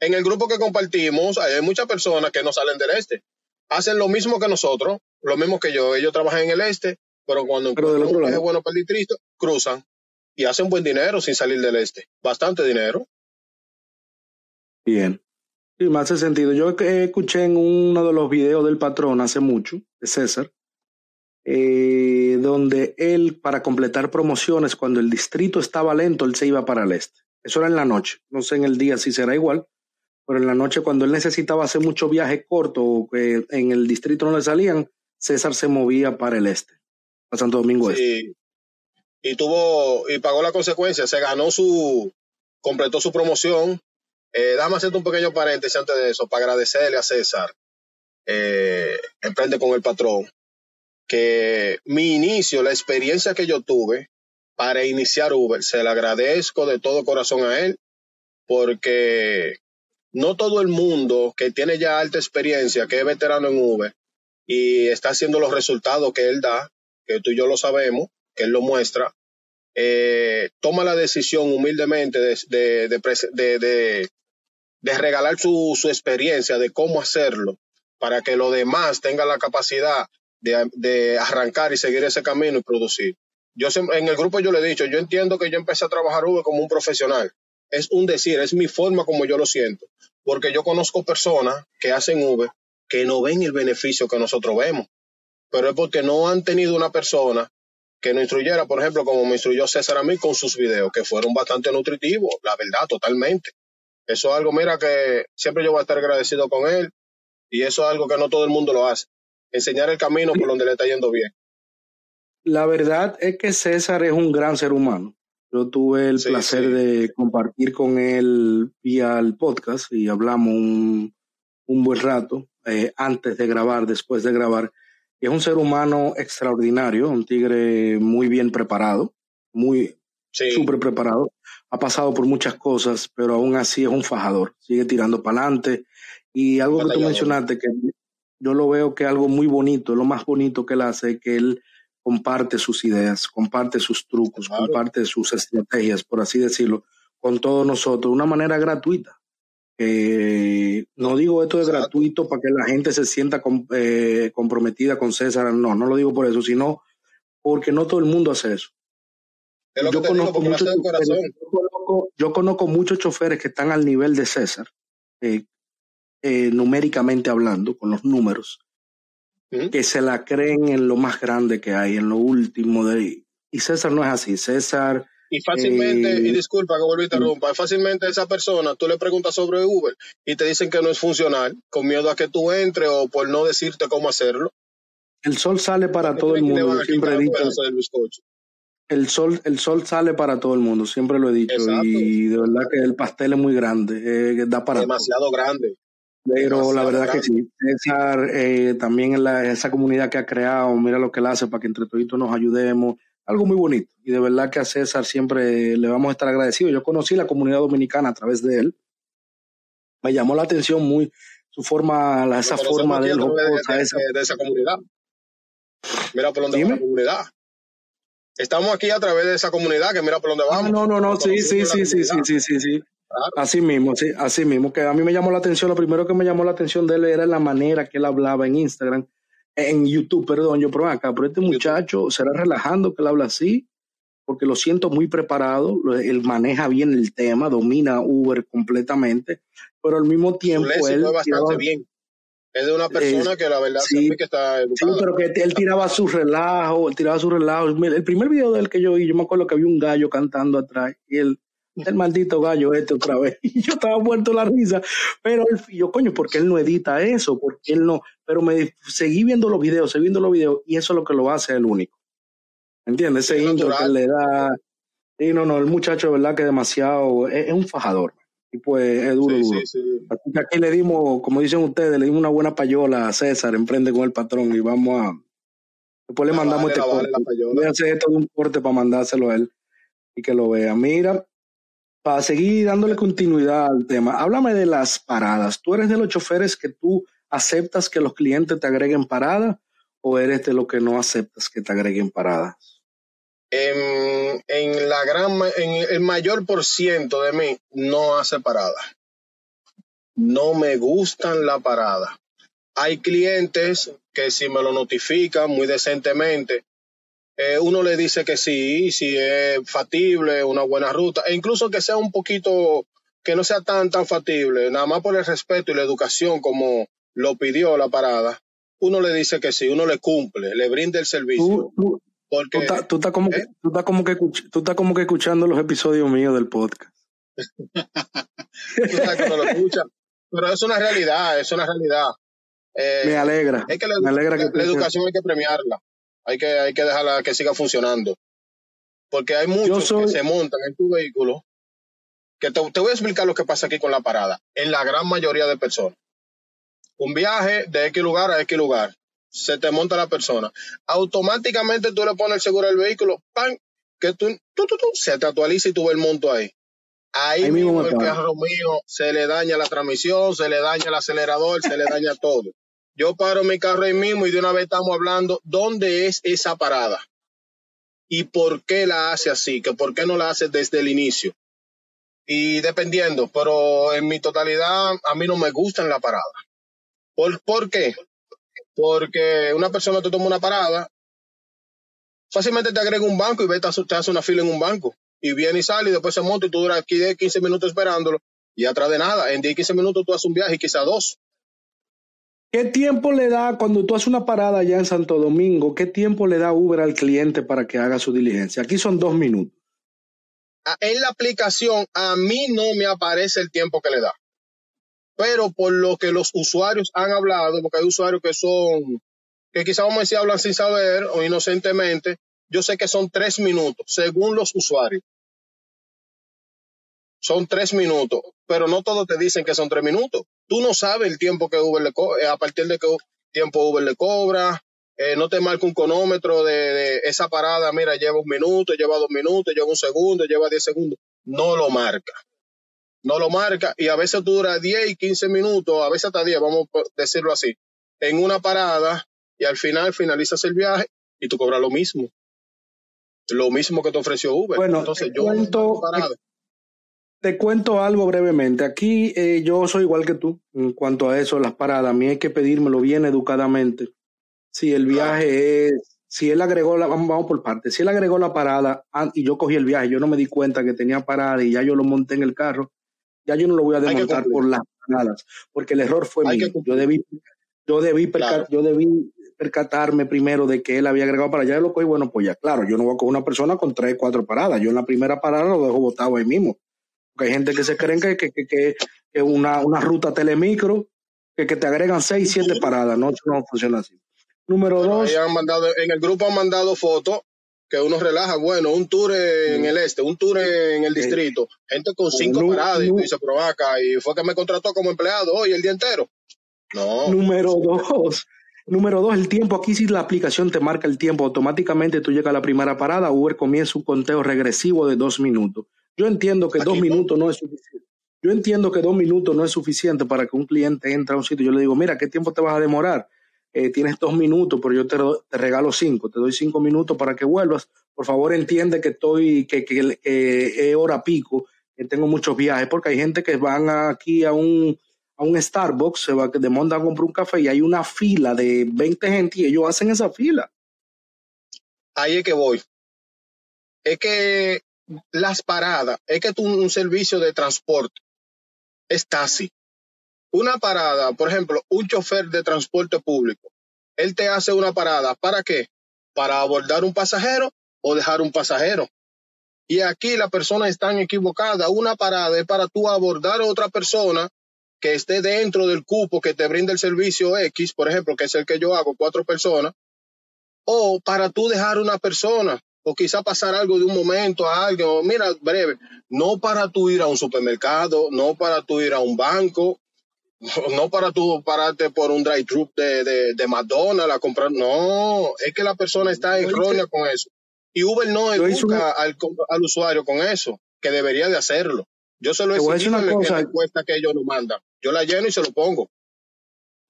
En el grupo que compartimos, hay muchas personas que no salen del este. Hacen lo mismo que nosotros, lo mismo que yo. Ellos trabajan en el este, pero cuando pero es bueno para el distrito, cruzan y hacen buen dinero sin salir del este. Bastante dinero. Bien. Sí, me hace sentido. Yo escuché en uno de los videos del patrón hace mucho, de César, eh, donde él, para completar promociones, cuando el distrito estaba lento, él se iba para el este. Eso era en la noche. No sé en el día si será igual, pero en la noche, cuando él necesitaba hacer mucho viaje corto o que en el distrito no le salían, César se movía para el este a Santo Domingo sí. Y tuvo, y pagó la consecuencia, se ganó su, completó su promoción. Eh, dame hacerte un pequeño paréntesis antes de eso, para agradecerle a César, eh, Emprende con el Patrón, que mi inicio, la experiencia que yo tuve para iniciar Uber, se le agradezco de todo corazón a él, porque no todo el mundo que tiene ya alta experiencia, que es veterano en Uber, y está haciendo los resultados que él da, que tú y yo lo sabemos, que él lo muestra, eh, toma la decisión humildemente de, de, de, regalar su, su, experiencia de cómo hacerlo para que los demás tengan la capacidad de, arrancar y seguir ese camino y producir. Yo en el grupo yo le he dicho, yo entiendo que yo empecé a trabajar Uber como un profesional. Es un decir, es mi forma como yo lo siento. Porque yo conozco personas que hacen Uber que no ven el beneficio que nosotros vemos pero es porque no han tenido una persona que nos instruyera, por ejemplo, como me instruyó César a mí con sus videos, que fueron bastante nutritivos, la verdad, totalmente. Eso es algo, mira, que siempre yo voy a estar agradecido con él y eso es algo que no todo el mundo lo hace. Enseñar el camino por donde le está yendo bien. La verdad es que César es un gran ser humano. Yo tuve el placer de compartir con él vía el podcast y hablamos un, buen rato eh, antes de grabar, después de grabar. es un ser humano extraordinario, un tigre muy bien preparado, muy súper preparado. Ha pasado por muchas cosas, pero aún así es un fajador. Sigue tirando para adelante. Y algo que tú mencionaste, que yo lo veo que algo muy bonito, lo más bonito que él hace es que él comparte sus ideas, comparte sus trucos, comparte sus estrategias, por así decirlo, con todos nosotros de una manera gratuita. no digo esto de gratuito para que la gente se sienta eh, comprometida con César, no, no lo digo por eso, sino porque no todo el mundo hace eso. yo, conozco muchos yo, conozco, muchos choferes que están al nivel de César, eh, eh, numéricamente hablando, con los números, que se la creen en lo más grande que hay, en lo último de... Y César no es así, César... Y fácilmente, y eh, disculpa que vuelva a interrumpa, fácilmente esa persona, tú le preguntas sobre Uber y te dicen que no es funcional, con miedo a que tú entres o por no decirte cómo hacerlo. El sol sale para todo el mundo, siempre he dicho. El sol, el sol sale para todo el mundo, siempre lo he dicho. Y de verdad que el pastel es muy grande, eh, da para demasiado grande. Pero la verdad que sí, César eh, también en la, esa comunidad que ha creado, mira lo que él hace para que entre todos nos ayudemos, algo muy bonito. Y de verdad que a César siempre le vamos a estar agradecidos. Yo conocí la comunidad dominicana a través de él. Me llamó la atención muy su forma, la, esa forma de él. De, esa... comunidad. Mira por dónde va la comunidad. Estamos aquí a través de esa comunidad que mira por dónde ah, vamos. no, no, no, sí, sí, sí, sí, sí, sí, sí, sí. Así mismo, sí, así mismo, que a mí me llamó la atención, lo primero que me llamó la atención de él era la manera que él hablaba en Instagram, en YouTube, perdón, yo, pero acá, pero este muchacho será relajando que él habla así, porque lo siento muy preparado, él maneja bien el tema, domina Uber completamente, pero al mismo tiempo él... bastante bien. Es de una persona que la verdad sí, que está educada. Sí, pero que él tiraba su relajo, él tiraba su relajo. El primer video de él que yo vi, yo me acuerdo que había un gallo cantando atrás y él el maldito gallo este otra vez. Y yo estaba muerto la risa. Pero yo, coño, ¿por qué él no edita eso? porque él no? Pero me seguí viendo los videos, seguí viendo los videos, y eso es lo que lo hace el único. ¿Entiendes? Ese intro que le da. Y no, no, el muchacho, ¿verdad? Que demasiado. Es, un fajador. Y pues es duro, duro. aquí le dimos, como dicen ustedes, le dimos una buena payola a César, emprende con el patrón y vamos a. Después le mandamos este corte. Voy a hacer esto de un corte para mandárselo a él y que lo vea. Mira, para seguir dándole continuidad al tema, háblame de las paradas. ¿Tú eres de los choferes que tú aceptas que los clientes te agreguen parada o eres de los que no aceptas que te agreguen paradas? En, la gran, en el mayor por ciento de mí no hace parada. No me gustan la parada. Hay clientes que si me lo notifican muy decentemente, eh, uno le dice que sí, si es factible, una buena ruta, e incluso que sea un poquito, que no sea tan, tan factible, nada más por el respeto y la educación como lo pidió la parada, uno le dice que sí, uno le cumple, le brinda el servicio. Tú, porque, tú, estás como, que, ¿eh? tú, estás como que, tú estás como que escuchando los episodios míos del podcast. pero es una realidad, es una realidad. Eh, me alegra. me alegra que la educación hay que premiarla. Hay que, hay que dejarla que siga funcionando. Porque hay muchos que se montan en tu vehículo. Que te, voy a explicar lo que pasa aquí con la parada. En la gran mayoría de personas. Un viaje de X lugar a X lugar. Se te monta la persona. Automáticamente tú le pones el seguro al vehículo. ¡Pam! Que tú, tú, tú, se te actualiza y tú ves el monto ahí. Ahí, mismo el carro mío se le daña la transmisión, se le daña el acelerador, se le daña todo. Yo paro mi carro ahí mismo y de una vez estamos hablando dónde es esa parada y por qué la hace así, que por qué no la hace desde el inicio. Y dependiendo, pero en mi totalidad a mí no me gustan la parada. ¿Por, ¿Por qué? Porque una persona te toma una parada, fácilmente te agrega un banco y ve, te hace una fila en un banco. Y viene y sale y después se monta y tú duras aquí 10, 15 minutos esperándolo y atrás de nada. En 10, 15 minutos tú haces un viaje y quizá dos. ¿Qué tiempo le da cuando tú haces una parada allá en Santo Domingo? ¿Qué tiempo le da Uber al cliente para que haga su diligencia? Aquí son dos minutos. Ah, en la aplicación a mí no me aparece el tiempo que le da. Pero por lo que los usuarios han hablado, porque hay usuarios que son, que quizás vamos a decir hablan sin saber o inocentemente, yo sé que son tres minutos, según los usuarios. Son tres minutos, pero no todos te dicen que son tres minutos. Tú no sabes el tiempo que Uber le cobra, eh, a partir de qué tiempo Uber le cobra, eh, no te marca un cronómetro de, esa parada, mira, lleva un minuto, lleva dos minutos, lleva un segundo, lleva diez segundos. No lo marca. No lo marca y a veces dura 10 y 15 minutos, a veces hasta 10, vamos a decirlo así, en una parada y al final finalizas el viaje y tú cobras lo mismo. Lo mismo que te ofreció Uber. Bueno, Entonces, yo te, cuento algo brevemente. Aquí eh, yo soy igual que tú en cuanto a eso, las paradas. A mí hay que pedírmelo bien educadamente. Si el viaje es, si él agregó la, vamos, por partes, si él agregó la parada y yo cogí el viaje, yo no me di cuenta que tenía parada y ya yo lo monté en el carro, ya yo no lo voy a desmontar por las paradas, porque el error fue mío. Yo debí, yo debí, yo debí percatarme primero de que él había agregado para allá, lo y bueno, pues ya, claro, yo no voy a coger una persona con tres, cuatro paradas. Yo en la primera parada lo dejo botado ahí mismo. Porque hay gente que se creen que, que, que, que una, una ruta telemicro, que, que te agregan seis, siete paradas. No, no funciona así. Número dos. Han mandado, en el grupo han mandado fotos que uno relaja, bueno, un tour en el este, un tour en el distrito, gente con cinco paradas y dice, provoca, y fue que me contrató como empleado hoy el día entero. No. Número dos, Número dos, el tiempo. Aquí si la aplicación te marca el tiempo, automáticamente tú llegas a la primera parada, Uber comienza un conteo regresivo de dos minutos. Yo entiendo que dos minutos no es suficiente. Yo entiendo que dos minutos no es suficiente para que un cliente entre a un sitio. Yo le digo, mira, ¿qué tiempo te vas a demorar? Eh, tienes dos minutos, pero yo te, te, regalo cinco. Te doy cinco minutos para que vuelvas. Por favor, entiende que estoy, que, que, que es hora pico, que tengo muchos viajes, porque hay gente que van aquí a un a un Starbucks, se va de monta a comprar un café y hay una fila de 20 gente y ellos hacen esa fila. Ahí es que voy. Es que las paradas, es que tú un servicio de transporte está así. Una parada, por ejemplo, un chofer de transporte público, él te hace una parada, ¿para qué? Para abordar un pasajero o dejar un pasajero. Y aquí las personas están equivocadas. Una parada es para tú abordar a otra persona que esté dentro del cupo que te brinda el servicio X, por ejemplo, que es el que yo hago, cuatro personas, o para tú dejar una persona, o quizá pasar algo de un momento a alguien, o mira, breve, no para tú ir a un supermercado, no para tú ir a un banco, no para tú pararte por un drive-thru de, de, de, McDonald's a comprar, no, es que la persona está errónea con eso. Y Uber no educa al, al usuario con eso, que debería de hacerlo. Yo se lo he dicho una cosa, que la que ellos lo mandan. Yo la lleno y se lo pongo.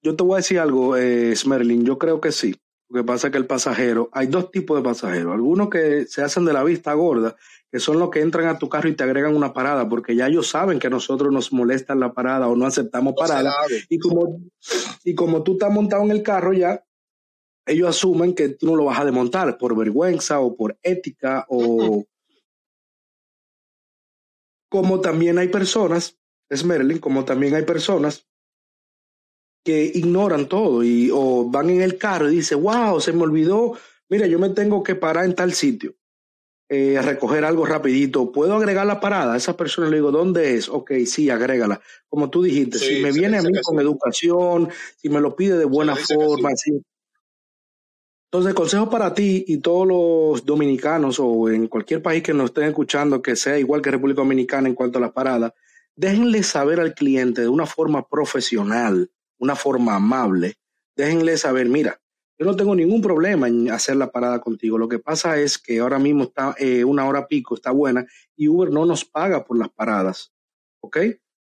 Yo te voy a decir algo, eh, Smerlin. Yo creo que sí. Lo que pasa es que el pasajero, hay dos tipos de pasajeros. Algunos que se hacen de la vista gorda, que son los que entran a tu carro y te agregan una parada, porque ya ellos saben que a nosotros nos molesta la parada o no aceptamos parada. Y como, y como tú estás montado en el carro ya, ellos asumen que tú no lo vas a desmontar por vergüenza o por ética o, como también hay personas, es Merlin, como también hay personas que ignoran todo y o van en el carro y dicen, wow, se me olvidó, mira, yo me tengo que parar en tal sitio, eh, a recoger algo rapidito, ¿puedo agregar la parada? A esa persona le digo, ¿dónde es? Ok, sí, agrégala. Como tú dijiste, si me viene a mí con educación, si me lo pide de buena forma, sí. Entonces, consejo para ti y todos los dominicanos o en cualquier país que nos estén escuchando que sea igual que República Dominicana en cuanto a las paradas, déjenle saber al cliente de una forma profesional, una forma amable, déjenle saber, mira, yo no tengo ningún problema en hacer la parada contigo. Lo que pasa es que ahora mismo está eh, una hora pico, está buena, y Uber no nos paga por las paradas. ¿Ok?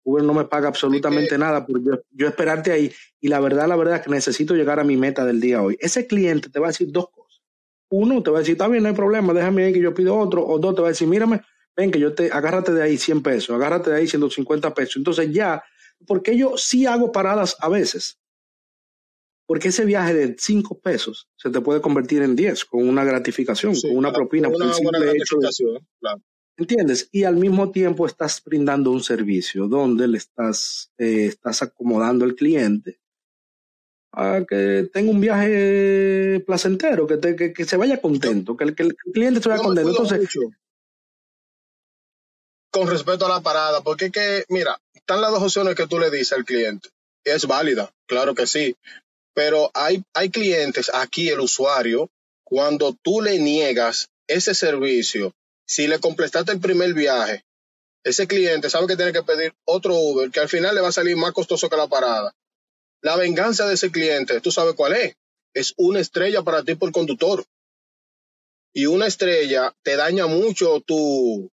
Uber no me paga absolutamente nada por yo, esperarte ahí. Y la verdad, la verdad es que necesito llegar a mi meta del día hoy. Ese cliente te va a decir dos cosas. Uno, te va a decir, está bien, no hay problema, déjame ahí que yo pido otro. O dos, te va a decir, mírame, ven que yo te, agárrate de ahí 100 pesos, agárrate de ahí 150 pesos. Entonces ya, porque yo sí hago paradas a veces. Porque ese viaje de 5 pesos se te puede convertir en 10 con una gratificación, con una propina. Una buena gratificación, claro. ¿Entiendes? Y al mismo tiempo estás brindando un servicio donde le estás, eh, estás acomodando al cliente a que tenga un viaje placentero, que, te, que, se vaya contento, que el, que el cliente se vaya contento. Entonces, con respecto a la parada, porque es que, mira, están las dos opciones que tú le dices al cliente. Es válida, claro que sí, pero hay, hay clientes aquí, el usuario, cuando tú le niegas ese servicio, si le completaste el primer viaje, ese cliente sabe que tiene que pedir otro Uber, que al final le va a salir más costoso que la parada. La venganza de ese cliente, tú sabes cuál es. Es una estrella para ti por conductor. Y una estrella te daña mucho tu,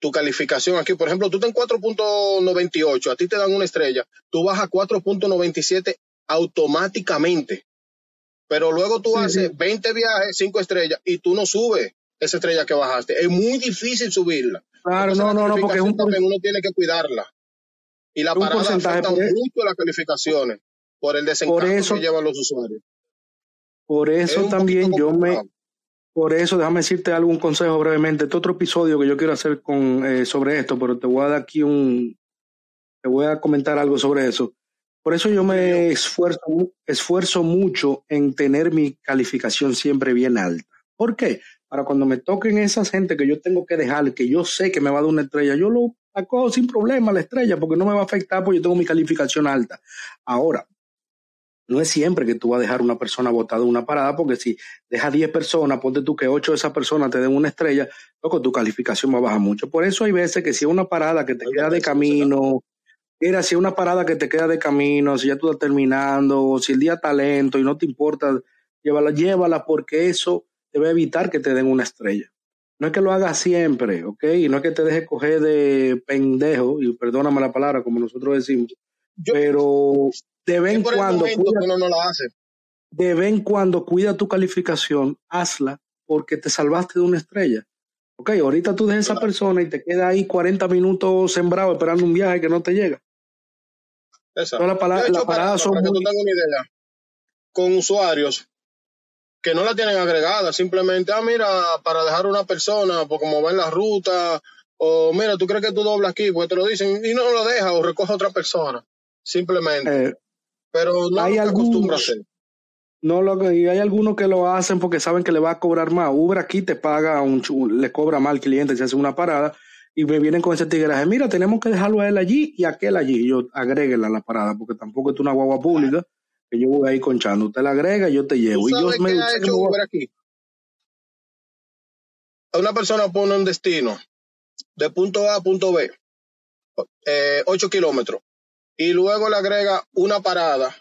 tu calificación aquí. Por ejemplo, tú estás en 4.98, a ti te dan una estrella, tú vas a 4.97 automáticamente. Pero luego tú haces 20 viajes, 5 estrellas, y tú no subes esa estrella que bajaste. Es muy difícil subirla. Claro, no, no, no, porque uno tiene que cuidarla. Y la parada afecta mucho las calificaciones por el desencanto que llevan los usuarios. Por eso también yo me, por eso déjame decirte algún consejo brevemente. Este otro episodio que yo quiero hacer con eh, sobre esto, pero te voy a dar aquí un, te voy a comentar algo sobre eso. Por eso yo me esfuerzo, esfuerzo mucho en tener mi calificación siempre bien alta. ¿Por qué? Para cuando me toquen esas gente que yo tengo que dejar, que yo sé que me va a dar una estrella, yo lo acojo sin problema la estrella porque no me va a afectar porque yo tengo mi calificación alta. Ahora, no es siempre que tú vas a dejar una persona botada en una parada, porque si dejas 10 personas, ponte tú que 8 de esas personas te den una estrella, loco, tu calificación va a bajar mucho. Por eso hay veces que si es una parada que te queda de camino, mira, si es una parada que te queda de camino, si ya tú estás terminando, o si el día está lento y no te importa, llévala, llévala, porque eso te va a evitar que te den una estrella. No es que lo hagas siempre, ¿ok? Y no es que te dejes coger de pendejo, y perdóname la palabra, como nosotros decimos, pero de vez en cuando. De vez en cuando cuida tu calificación, hazla porque te salvaste de una estrella. Ok, ahorita tú dejas esa persona y te queda ahí 40 minutos sembrado esperando un viaje que no te llega. Exacto. La, parada son con usuarios que no la tienen agregada, simplemente, ah, mira, para dejar una persona, por como va en la ruta, o mira, tú crees que tú doblas aquí, pues te lo dicen y no lo deja o recoge otra persona, simplemente. Eh, pero no hay algunos, a hacer. No, lo que, hay algunos que lo hacen porque saben que le va a cobrar más. Uber aquí te paga, un, le cobra más al cliente si hace una parada y me vienen con ese tigreaje. Mira, tenemos que dejarlo a él allí y aquel allí. Y yo agréguela a la parada porque tampoco es una guagua pública que yo voy ahí conchando. Usted la agrega y yo te llevo. y yo me, ha hecho Uber aquí? Una persona pone un destino de punto A a punto B, eh, 8 kilómetros y luego le agrega una parada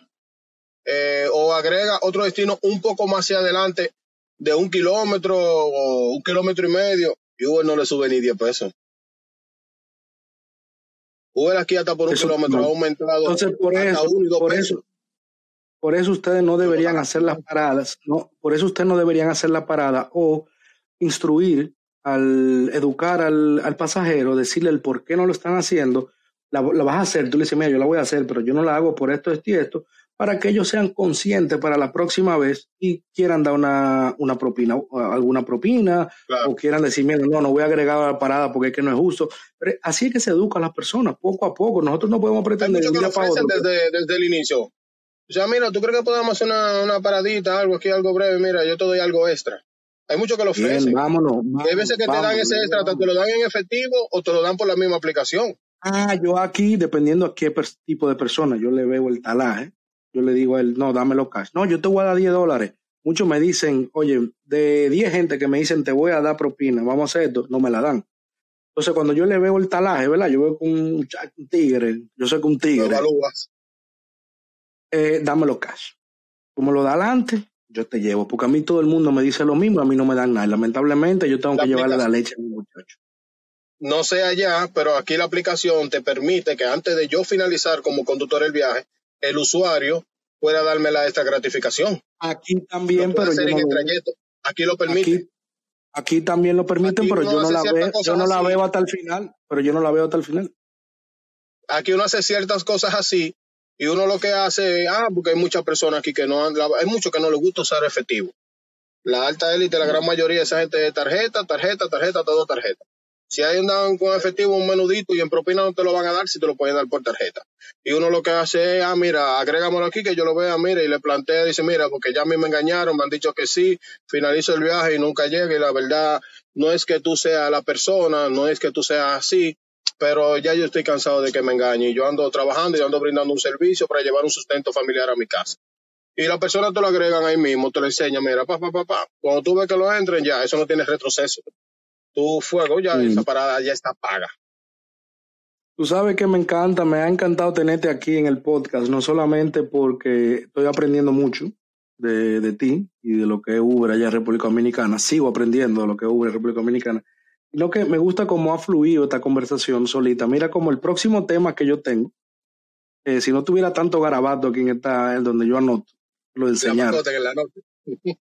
eh, o agrega otro destino un poco más hacia adelante de un kilómetro o un kilómetro y medio y Uber no le sube ni 10 pesos. Uber aquí hasta por un kilómetro ha aumentado. Entonces, por eso, por eso, por eso ustedes no deberían hacer las paradas, no, por eso ustedes no deberían hacer la parada o instruir al educar al, al pasajero, decirle el por qué no lo están haciendo la, vas a hacer, tú le dices, mira, yo la voy a hacer, pero yo no la hago por esto, esto y esto, para que ellos sean conscientes para la próxima vez y quieran dar una, una propina, alguna propina, o quieran decir, mira, no, no voy a agregar a la parada porque es que no es justo. Pero así es que se educa a las personas, poco a poco. Nosotros no podemos pretender que lo desde, desde el inicio. O sea, mira, ¿tú crees que podemos hacer una, una paradita, algo aquí, algo breve? Mira, yo te doy algo extra. Hay muchos que lo ofrecen. vámonos, Hay veces que te dan ese extra, te lo dan en efectivo o te lo dan por la misma aplicación. Ah, yo aquí, dependiendo a qué tipo de persona, yo le veo el talaje, yo le digo a él, no, dámelo cash. No, yo te voy a dar 10 dólares. Muchos me dicen, oye, de 10 gente que me dicen, te voy a dar propina, vamos a hacer esto, no me la dan. Entonces, cuando yo le veo el talaje, ¿verdad? Yo veo con un, tigre, yo sé que un tigre. Eh, dámelo cash. Como lo da adelante, yo te llevo, porque a mí todo el mundo me dice lo mismo, a mí no me dan nada. Lamentablemente, yo tengo que llevarle la leche a mi muchacho no sé allá, pero aquí la aplicación te permite que antes de yo finalizar como conductor el viaje, el usuario pueda darme la esta gratificación. Aquí también, pero yo no Aquí lo permite. Aquí, también lo permiten, pero yo no la veo, yo no la veo hasta el final, pero yo no la veo hasta el final. Aquí uno hace ciertas cosas así y uno lo que hace, ah, porque hay muchas personas aquí que no, hay muchos que no les gusta usar efectivo. La alta élite, la gran mayoría de esa gente de tarjeta, tarjeta, tarjeta, todo tarjeta. Si ahí andan con efectivo un menudito y en propina no te lo van a dar si te lo pueden dar por tarjeta. Y uno lo que hace es, ah, mira, agrégamelo aquí que yo lo vea, mira, y le plantea, dice, mira, porque ya a mí me engañaron, me han dicho que sí, finalizo el viaje y nunca llegue. Y la verdad, no es que tú seas la persona, no es que tú seas así, pero ya yo estoy cansado de que me engañen. Yo ando trabajando y ando brindando un servicio para llevar un sustento familiar a mi casa. y la persona te lo agregan ahí mismo, te lo enseña, mira, pa, pa, pa, pa. Cuando tú ves que lo entren, ya, eso no tiene retroceso. Tu fuego ya, esa parada ya está paga. Tú sabes que me encanta, me ha encantado tenerte aquí en el podcast, no solamente porque estoy aprendiendo mucho de, de ti y de lo que es Uber allá en República Dominicana, sigo aprendiendo de lo que es Uber en República Dominicana, sino que me gusta cómo ha fluido esta conversación solita. Mira como el próximo tema que yo tengo, eh, si no tuviera tanto garabato aquí en esta, en donde yo anoto, lo enseñar.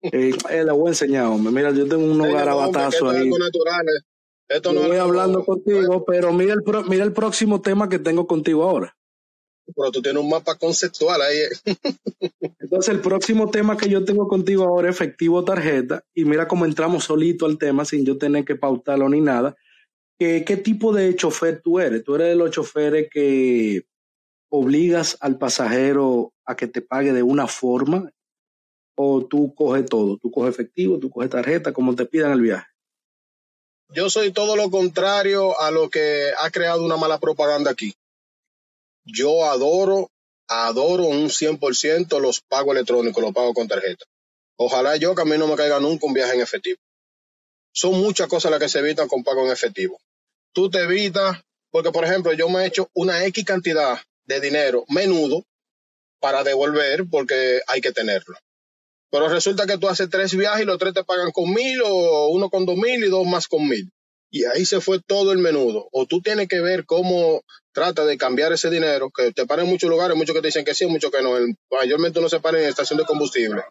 Eh, eh, voy a enseñar, hombre. Mira, yo tengo unos garabatazos ahí. Esto no voy hablando contigo, pero mira el, mira el próximo tema que tengo contigo ahora. Pero tú tienes un mapa conceptual ahí. Entonces, el próximo tema que yo tengo contigo ahora es efectivo tarjeta. Y mira cómo entramos solito al tema sin yo tener que pautarlo ni nada. ¿Qué, qué tipo de chofer tú eres? ¿Tú eres de los choferes que obligas al pasajero a que te pague de una forma? ¿O tú coges todo? ¿Tú coges efectivo? ¿Tú coges tarjeta? como te pidan el viaje? Yo soy todo lo contrario a lo que ha creado una mala propaganda aquí. Yo adoro, adoro un 100% los pagos electrónicos, los pagos con tarjeta. Ojalá yo que a mí no me caiga nunca un viaje en efectivo. Son muchas cosas las que se evitan con pago en efectivo. Tú te evitas, porque por ejemplo, yo me he hecho una X cantidad de dinero menudo para devolver porque hay que tenerlo. Pero resulta que tú haces tres viajes y los tres te pagan con mil o uno con dos mil y dos más con mil. Y ahí se fue todo el menudo. O tú tienes que ver cómo trata de cambiar ese dinero, que te paran en muchos lugares, muchos que te dicen que sí, muchos que no. mayormente uno se para en estación de combustible.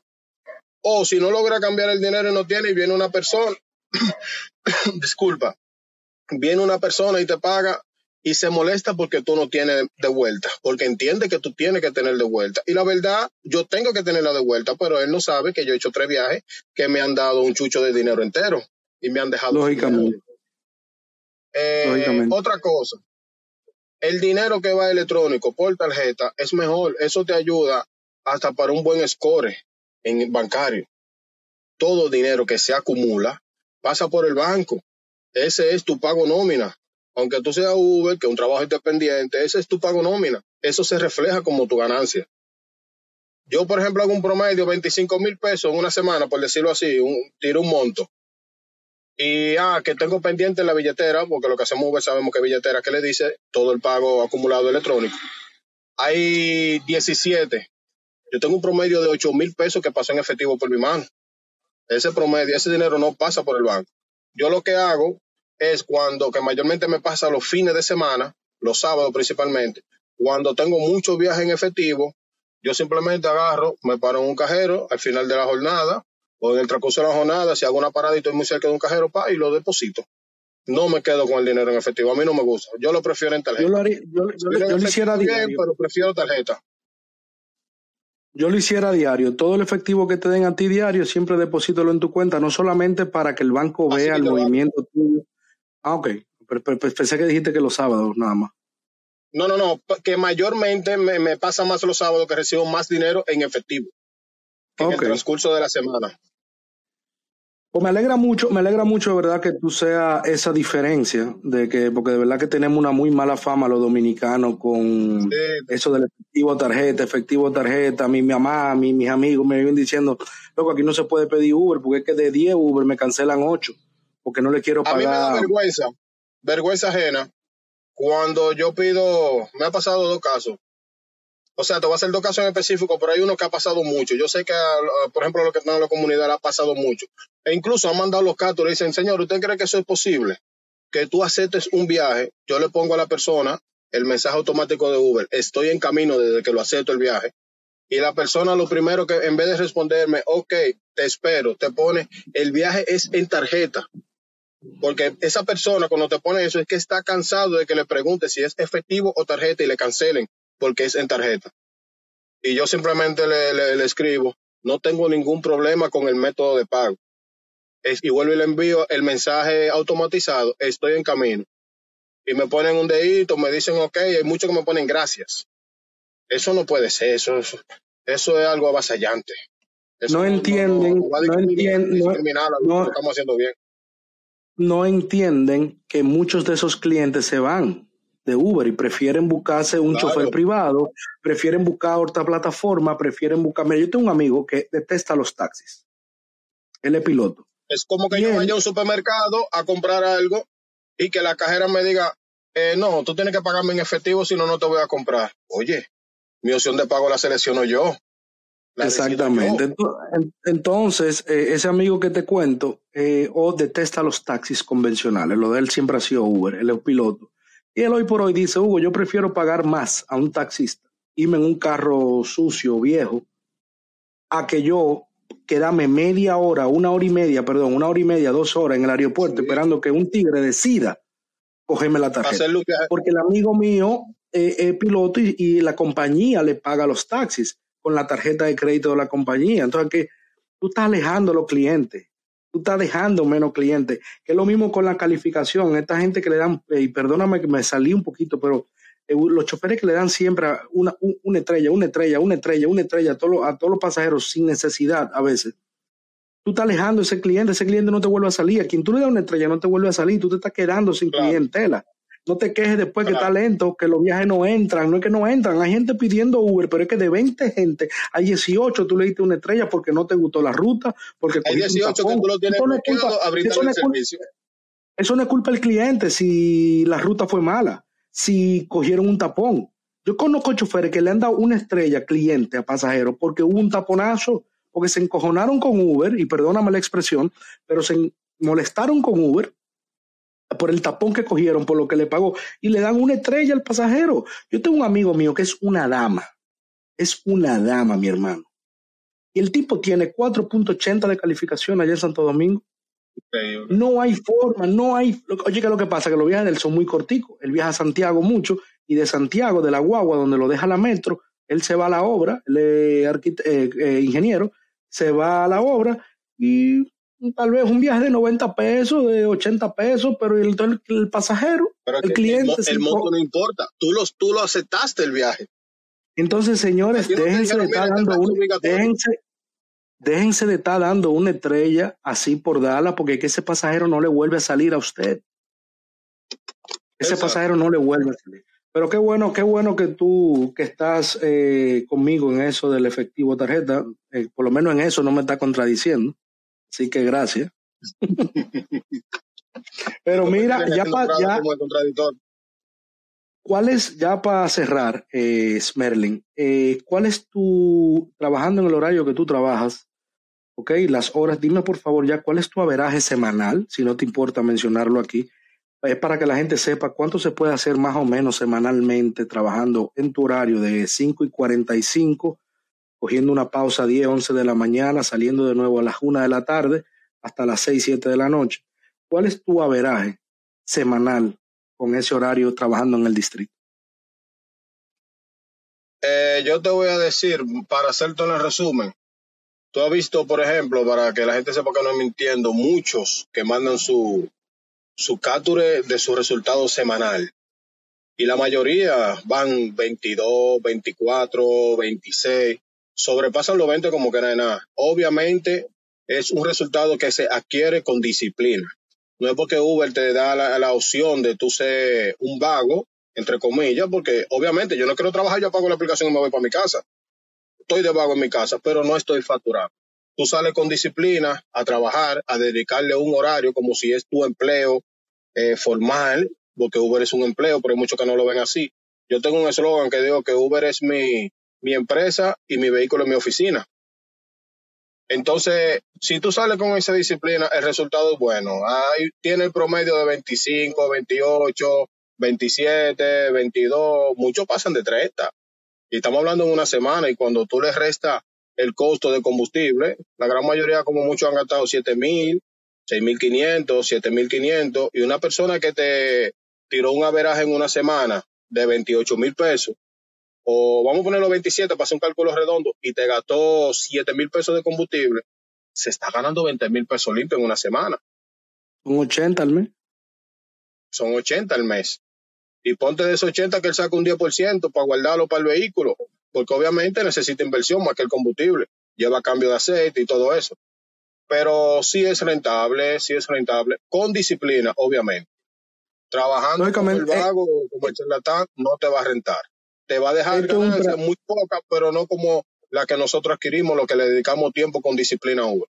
O si no logra cambiar el dinero y no tiene, y viene una persona, disculpa, viene una persona y te paga y se molesta porque tú no tienes de vuelta, porque entiende que tú tienes que tener de vuelta. Y la verdad, yo tengo que tenerla de vuelta, pero él no sabe que yo he hecho tres viajes que me han dado un chucho de dinero entero y me han dejado. Lógicamente. Eh, otra cosa, el dinero que va electrónico por tarjeta es mejor, eso te ayuda hasta para un buen score en bancario. Todo dinero que se acumula pasa por el banco. Ese es tu pago nómina aunque tú seas Uber, que un trabajo independiente, ese es tu pago nómina. Eso se refleja como tu ganancia. Yo, por ejemplo, hago un promedio de 25 mil pesos en una semana, por decirlo así, tiro un monto. Y, ah, que tengo pendiente en la billetera, porque lo que hacemos Uber sabemos que billetera que le dice todo el pago acumulado electrónico. Hay 17. Yo tengo un promedio de 8 mil pesos que pasó en efectivo por mi mano. Ese promedio, ese dinero no pasa por el banco. Yo lo que hago es cuando, que mayormente me pasa los fines de semana, los sábados principalmente, cuando tengo muchos viajes en efectivo, yo simplemente agarro, me paro en un cajero al final de la jornada o en el transcurso de la jornada, si hago una parada y estoy muy cerca de un cajero, pa, y lo deposito. No me quedo con el dinero en efectivo, a mí no me gusta. Yo lo prefiero en tarjeta. Yo lo, hiciera diario. pero prefiero tarjeta. Yo lo hiciera diario. Todo el efectivo que te den a ti diario, siempre deposítalo en tu cuenta, no solamente para que el banco vea el movimiento tuyo, Ah, ok. Pero, pensé que dijiste que los sábados nada más. No, no, no, que mayormente me, pasa más los sábados que recibo más dinero en efectivo en el transcurso de la semana. Pues me alegra mucho, me alegra mucho de verdad que tú seas esa diferencia, de que, porque de verdad que tenemos una muy mala fama los dominicanos con eso del efectivo tarjeta, efectivo tarjeta, mi, mi mamá, mi, mis amigos me vienen diciendo, loco, aquí no se puede pedir Uber, porque es que de 10 Uber me cancelan 8 porque no le quiero pagar. A mí me da vergüenza, vergüenza ajena, cuando yo pido, me ha pasado dos casos. O sea, te voy a hacer dos casos en específico, pero hay uno que ha pasado mucho. Yo sé que, por ejemplo, lo que están en la comunidad ha pasado mucho. E incluso han mandado los casos y dicen, señor, ¿usted cree que eso es posible? Que tú aceptes un viaje, yo le pongo a la persona el mensaje automático de Uber, estoy en camino desde que lo acepto el viaje. Y la persona lo primero que, en vez de responderme, ok, te espero, te pone, el viaje es en tarjeta. Porque esa persona cuando te pone eso es que está cansado de que le pregunte si es efectivo o tarjeta y le cancelen porque es en tarjeta. Y yo simplemente le, escribo, no tengo ningún problema con el método de pago. Es, y vuelvo y le envío el mensaje automatizado, estoy en camino. Y me ponen un dedito, me dicen ok, hay muchos que me ponen gracias. Eso no puede ser, eso, eso, es algo avasallante. no entienden, no, entienden, no, estamos haciendo bien no entienden que muchos de esos clientes se van. de Uber y prefieren buscarse un chofer privado, prefieren buscar otra plataforma, prefieren buscar... yo tengo un amigo que detesta los taxis. Él es piloto. Es como que yo vaya a un supermercado a comprar algo y que la cajera me diga, eh, no, tú tienes que pagarme en efectivo, si no, no te voy a comprar. Oye, mi opción de pago la selecciono yo. Exactamente. Entonces, eh, ese amigo que te cuento, eh, o detesta los taxis convencionales, lo de él siempre ha sido Uber, él es piloto. Y él hoy por hoy dice, Hugo, yo prefiero pagar más a un taxista, irme en un carro sucio, viejo, a que yo quedarme media hora, una hora y media, perdón, una hora y media, dos horas en el aeropuerto esperando que un tigre decida cogerme la tarjeta. Porque el amigo mío eh, es piloto y, la compañía le paga los taxis con la tarjeta de crédito de la compañía. Entonces, que tú estás alejando a los clientes, tú estás dejando menos clientes, que es lo mismo con la calificación. Esta gente que le dan, y perdóname que me salí un poquito, pero eh, los choferes que le dan siempre una, una, estrella, una estrella, una estrella, una estrella a todos, a todos los pasajeros sin necesidad a veces. Tú estás alejando a ese cliente, ese cliente no te vuelve a salir. A quien tú le das una estrella no te vuelve a salir, tú te estás quedando sin clientela. No te quejes después que está lento, que los viajes no entran. No es que no entran. Hay gente pidiendo Uber, pero es que de 20 gente, hay 18 tú le diste una estrella porque no te gustó la ruta. Porque hay 18 que tú lo tienes eso no es culpa, eso no es culpa, eso no es culpa del cliente si la ruta fue mala, si cogieron un tapón. Yo conozco choferes que le han dado una estrella cliente a pasajeros porque hubo un taponazo, porque se encojonaron con Uber, y perdóname la expresión, pero se molestaron con Uber por el tapón que cogieron, por lo que le pagó, y le dan una estrella al pasajero. Yo tengo un amigo mío que es una dama, es una dama, mi hermano. Y el tipo tiene 4.80 de calificación allá en Santo Domingo. No hay forma, no hay. Oye, que lo que pasa que los viajes de él son muy corticos. Él viaja a Santiago mucho y de Santiago, de la guagua, donde lo deja la metro, él se va a la obra, él es eh, eh, ingeniero, se va a la obra y tal vez un viaje de 90 pesos, de 80 pesos, pero el, el, pasajero, el cliente. El, monto no importa, tú, los, tú lo aceptaste el viaje. Entonces, señores, déjense de estar dando un, déjense, déjense de estar dando una estrella así por darla, porque que ese pasajero no le vuelve a salir a usted. Ese pasajero no le vuelve a salir. Pero qué bueno, qué bueno que tú que estás eh, conmigo en eso del efectivo tarjeta, eh, por lo menos en eso no me está contradiciendo. Así que gracias. Pero mira, ya para ya, ¿cuál es, ya para cerrar, eh, Smerling, eh, cuál es tu, trabajando en el horario que tú trabajas, ok, las horas, dime por favor ya cuál es tu averaje semanal, si no te importa mencionarlo aquí, es para que la gente sepa cuánto se puede hacer más o menos semanalmente trabajando en tu horario de 5 y 45 cogiendo una pausa a 10, 11 de la mañana, saliendo de nuevo a las 1 de la tarde hasta las 6, 7 de la noche. ¿Cuál es tu averaje semanal con ese horario trabajando en el distrito? Eh, yo te voy a decir, para hacerte un resumen, tú has visto, por ejemplo, para que la gente sepa que no es mintiendo, muchos que mandan su, su capture de su resultado semanal. Y la mayoría van 22, 24, 26 sobrepasan los 20 como que no nada. Obviamente es un resultado que se adquiere con disciplina. No es porque Uber te da la, opción de tú ser un vago, entre comillas, porque obviamente yo no quiero trabajar, yo pago la aplicación y me voy para mi casa. Estoy de vago en mi casa, pero no estoy facturado. Tú sales con disciplina a trabajar, a dedicarle un horario como si es tu empleo eh, formal, porque Uber es un empleo, pero hay muchos que no lo ven así. Yo tengo un eslogan que digo que Uber es mi, mi empresa y mi vehículo en mi oficina. Entonces, si tú sales con esa disciplina, el resultado es bueno. Ahí tiene el promedio de 25, 28, 27, 22, muchos pasan de 30. Y estamos hablando en una semana y cuando tú le restas el costo de combustible, la gran mayoría como muchos han gastado 7 mil, 6 mil 500, 7 mil 500 y una persona que te tiró un averaje en una semana de 28 mil pesos, o vamos a ponerlo 27 para hacer un cálculo redondo y te gastó 7 mil pesos de combustible, se está ganando 20 mil pesos limpios en una semana. Son 80 al mes. Son 80 al mes. Y ponte de esos 80 que él saca un 10% para guardarlo para el vehículo, porque obviamente necesita inversión más que el combustible. Lleva cambio de aceite y todo eso. Pero sí es rentable, sí es rentable, con disciplina, obviamente. Trabajando como el eh, vago o como el charlatán no te va a rentar. Te va a dejar ganancias muy pocas, pero no como la que nosotros adquirimos, lo que le dedicamos tiempo con disciplina Uber.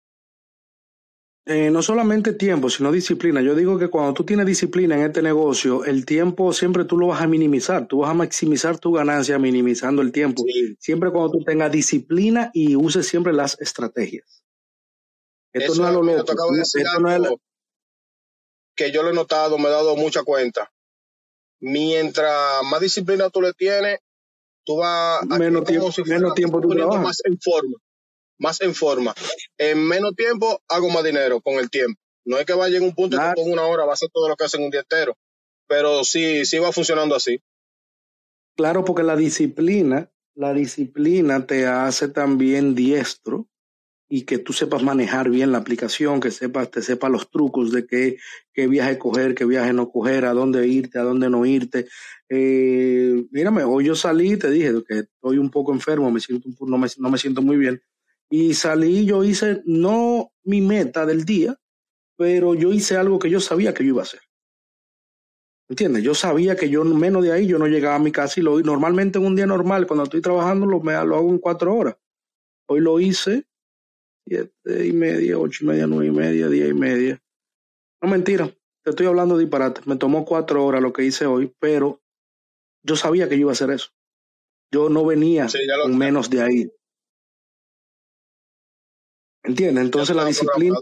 Eh, no solamente tiempo, sino disciplina. Yo digo que cuando tú tienes disciplina en este negocio, el tiempo siempre tú lo vas a minimizar, tú vas a maximizar tu ganancia minimizando el tiempo. Siempre cuando tú tengas disciplina y uses siempre las estrategias. Esto no es lo loco. Que yo lo he notado, me he dado mucha cuenta. Mientras más disciplina tú le tienes, tú vas a menos tiempo, menos tiempo tú trabajas. más en forma más en forma. En menos tiempo hago más dinero con el tiempo. No es que vaya en un punto que con una hora va a hacer todo lo que hacen un día entero, pero sí, sí va funcionando así. Claro, porque la disciplina, la disciplina te hace también diestro y que tú sepas manejar bien la aplicación, que sepas, te sepas los trucos de qué, qué viaje coger, qué viaje no coger, a dónde irte, a dónde no irte. Eh, mírame, hoy yo salí, te dije que estoy un poco enfermo, me siento, no, me, no me siento muy bien, y salí, yo hice no mi meta del día, pero yo hice algo que yo sabía que yo iba a hacer. ¿Entiendes? Yo sabía que yo menos de ahí yo no llegaba a mi casa y lo normalmente en un día normal, cuando estoy trabajando, lo, me, lo hago en cuatro horas. Hoy lo hice siete y media, ocho y media, nueve y media, diez y media. No mentira, te estoy hablando de disparate. Me tomó cuatro horas lo que hice hoy, pero yo sabía que yo iba a hacer eso. Yo no venía con menos de ahí. ¿Entiendes? Entonces la disciplina,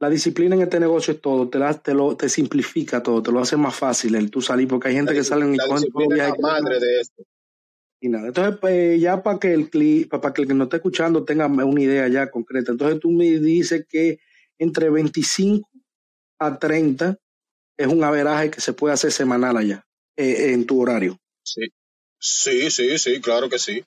la disciplina en este negocio es todo, te, te, lo, te simplifica todo, te lo hace más fácil el tú salir, porque hay gente que sale en la es la madre de esto. Y nada, entonces pues, ya para que el para que el que nos esté escuchando tenga una idea ya concreta, entonces tú me dices que entre 25 a 30 es un averaje que se puede hacer semanal allá, eh, en tu horario. Sí, sí, sí, sí, claro que sí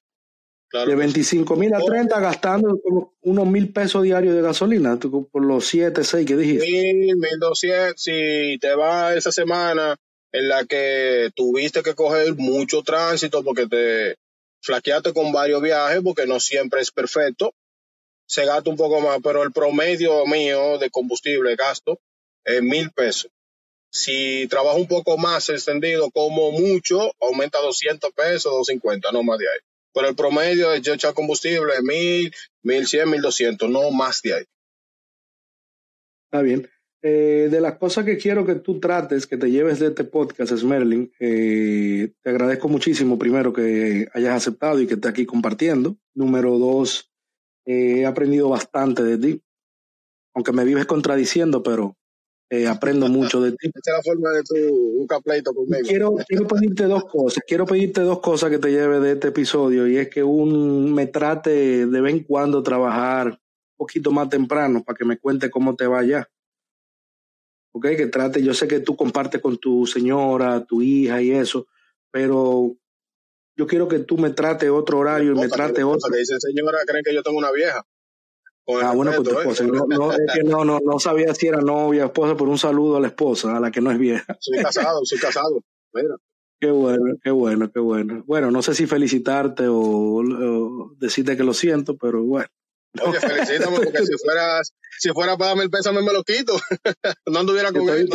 de 25 mil a 30 gastando unos mil pesos diarios de gasolina por los 7, 6 que dijiste. Mil, mil doscientos. Si te va esa semana en la que tuviste que coger mucho tránsito porque te flaqueaste con varios viajes, porque no siempre es perfecto, se gasta un poco más, pero el promedio mío de combustible gasto es mil pesos. Si trabajo un poco más extendido, como mucho, aumenta 200 pesos, 250, no más de ahí. Pero el promedio de yo echar combustible es mil, mil cien, mil doscientos, no más de ahí. Está bien. Eh, de las cosas que quiero que tú trates, que te lleves de este podcast, Smerling, eh, te agradezco muchísimo, primero, que hayas aceptado y que estés aquí compartiendo. Número dos, eh, he aprendido bastante de ti, aunque me vives contradiciendo, pero eh, aprendo mucho de ti. Esta es la forma de tu pleito conmigo. Quiero, quiero pedirte dos cosas. Quiero pedirte dos cosas que te lleve de este episodio y es que un me trate de vez en cuando trabajar un poquito más temprano para que me cuente cómo te va allá. Ok, que trate, yo sé que tú compartes con tu señora, tu hija y eso, pero yo quiero que tú me trate otro horario y me trate otro. Que dice señora, creen que yo tengo una vieja ah, bueno, pues tu ¿eh? esposa. No, no, es que no, no, no sabía si era novia, esposa, por un saludo a la esposa, a la que no es vieja. Soy casado, soy casado. Mira. Qué bueno, qué bueno, qué bueno. Bueno, no sé si felicitarte o, decirte que lo siento, pero bueno. Oye, felicítame porque si fuera, si fuera para darme el pésame me lo quito. no anduviera con él.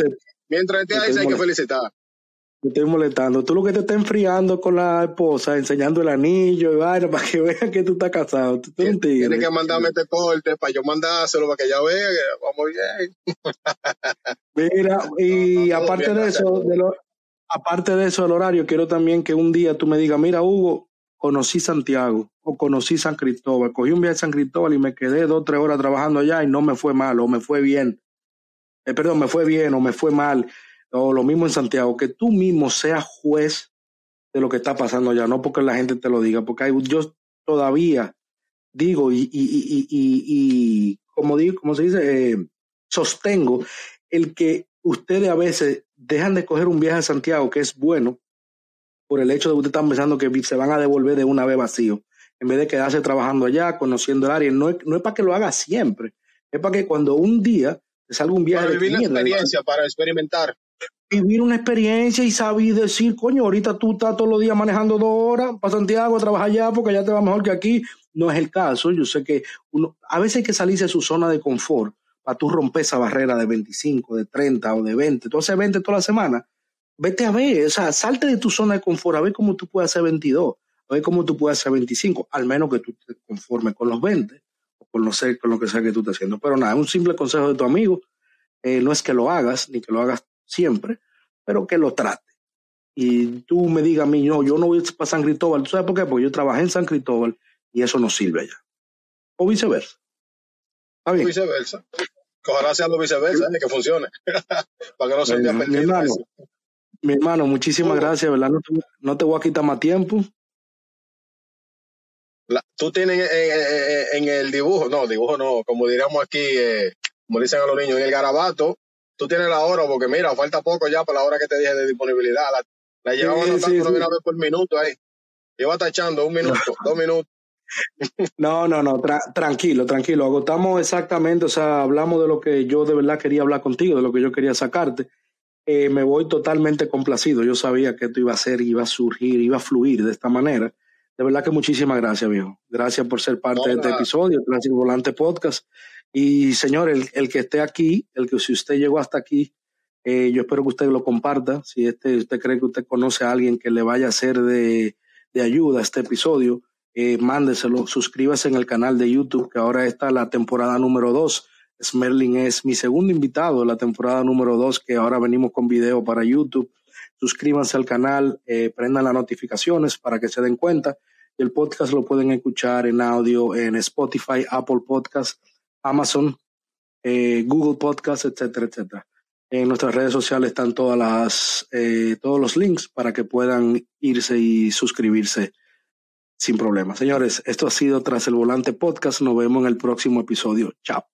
Mientras esté ahí, hay que felicitar te estoy molestando. Tú lo que te estás enfriando con la esposa, enseñando el anillo y vaina para que vean que tú estás casado. Tú, Tienes que mandarme este corte para yo mandárselo para que ella vea que vamos bien. Mira, y aparte de eso, de lo, aparte de eso, el horario, quiero también que un día tú me digas, mira, Hugo, conocí Santiago o conocí San Cristóbal. Cogí un viaje a San Cristóbal y me quedé dos o tres horas trabajando allá y no me fue mal o me fue bien. Eh, perdón, me fue bien o me fue mal o lo mismo en Santiago, que tú mismo seas juez de lo que está pasando allá, no porque la gente te lo diga, porque yo todavía digo y, y, y, y, como digo, como se dice, eh, sostengo el que ustedes a veces dejan de coger un viaje a Santiago, que es bueno, por el hecho de que ustedes están pensando que se van a devolver de una vez vacío, en vez de quedarse trabajando allá, conociendo el área. No es, no es para que lo haga siempre, es para que cuando un día te salga un viaje para vivir la experiencia, para experimentar vivir una experiencia y saber decir, coño, ahorita tú estás todos los días manejando dos horas para Santiago a trabajar allá porque allá te va mejor que aquí. No es el caso. Yo sé que uno, a veces hay que salirse de su zona de confort para tú romper esa barrera de 25, de 30 o de 20. Tú haces 20 toda la semana. Vete a ver, o sea, salte de tu zona de confort, a ver cómo tú puedes hacer 22, a ver cómo tú puedes hacer 25, al menos que tú te conformes con los 20 o con, con lo que sea que tú estés haciendo. Pero nada, un simple consejo de tu amigo, eh, no es que lo hagas, ni que lo hagas siempre, pero que lo trate. Y tú me digas a mí, no, yo no voy para San Cristóbal. ¿Tú sabes por qué? Porque yo trabajé en San Cristóbal y eso no sirve allá. O viceversa. O viceversa. Ojalá sea lo viceversa, que funcione. para que no se mi hermano, mi hermano, muchísimas gracias, ¿verdad? No te, voy a quitar más tiempo. tú tienes en, el dibujo, no, dibujo no, como diríamos aquí, eh, como dicen a los niños, en el garabato, tú tienes la hora, porque mira, falta poco ya para la hora que te dije de disponibilidad. La, la llevamos anotando una vez por minuto ahí. Lleva tachando un minuto, dos minutos. No, no, no, tranquilo, tranquilo. Agotamos exactamente, o sea, hablamos de lo que yo de verdad quería hablar contigo, de lo que yo quería sacarte. Eh, me voy totalmente complacido. Yo sabía que esto iba a ser, iba a surgir, iba a fluir de esta manera. De verdad que muchísimas gracias, viejo. Gracias por ser parte de este episodio, gracias Volante Podcast. Y señor, el, el, que esté aquí, el que si usted llegó hasta aquí, eh, yo espero que usted lo comparta. Si este, usted cree que usted conoce a alguien que le vaya a ser de, de ayuda a este episodio, eh, mándeselo, suscríbase en el canal de YouTube, que ahora está la temporada número 2. Smerling es mi segundo invitado de la temporada número 2, que ahora venimos con video para YouTube. Suscríbanse al canal, eh, prendan las notificaciones para que se den cuenta. El podcast lo pueden escuchar en audio en Spotify, Apple Podcast, Amazon, eh, Google Podcast, etcétera, etcétera. En nuestras redes sociales están todas las, eh, todos los links para que puedan irse y suscribirse sin problema. Señores, esto ha sido Tras el Volante Podcast. Nos vemos en el próximo episodio. Chao.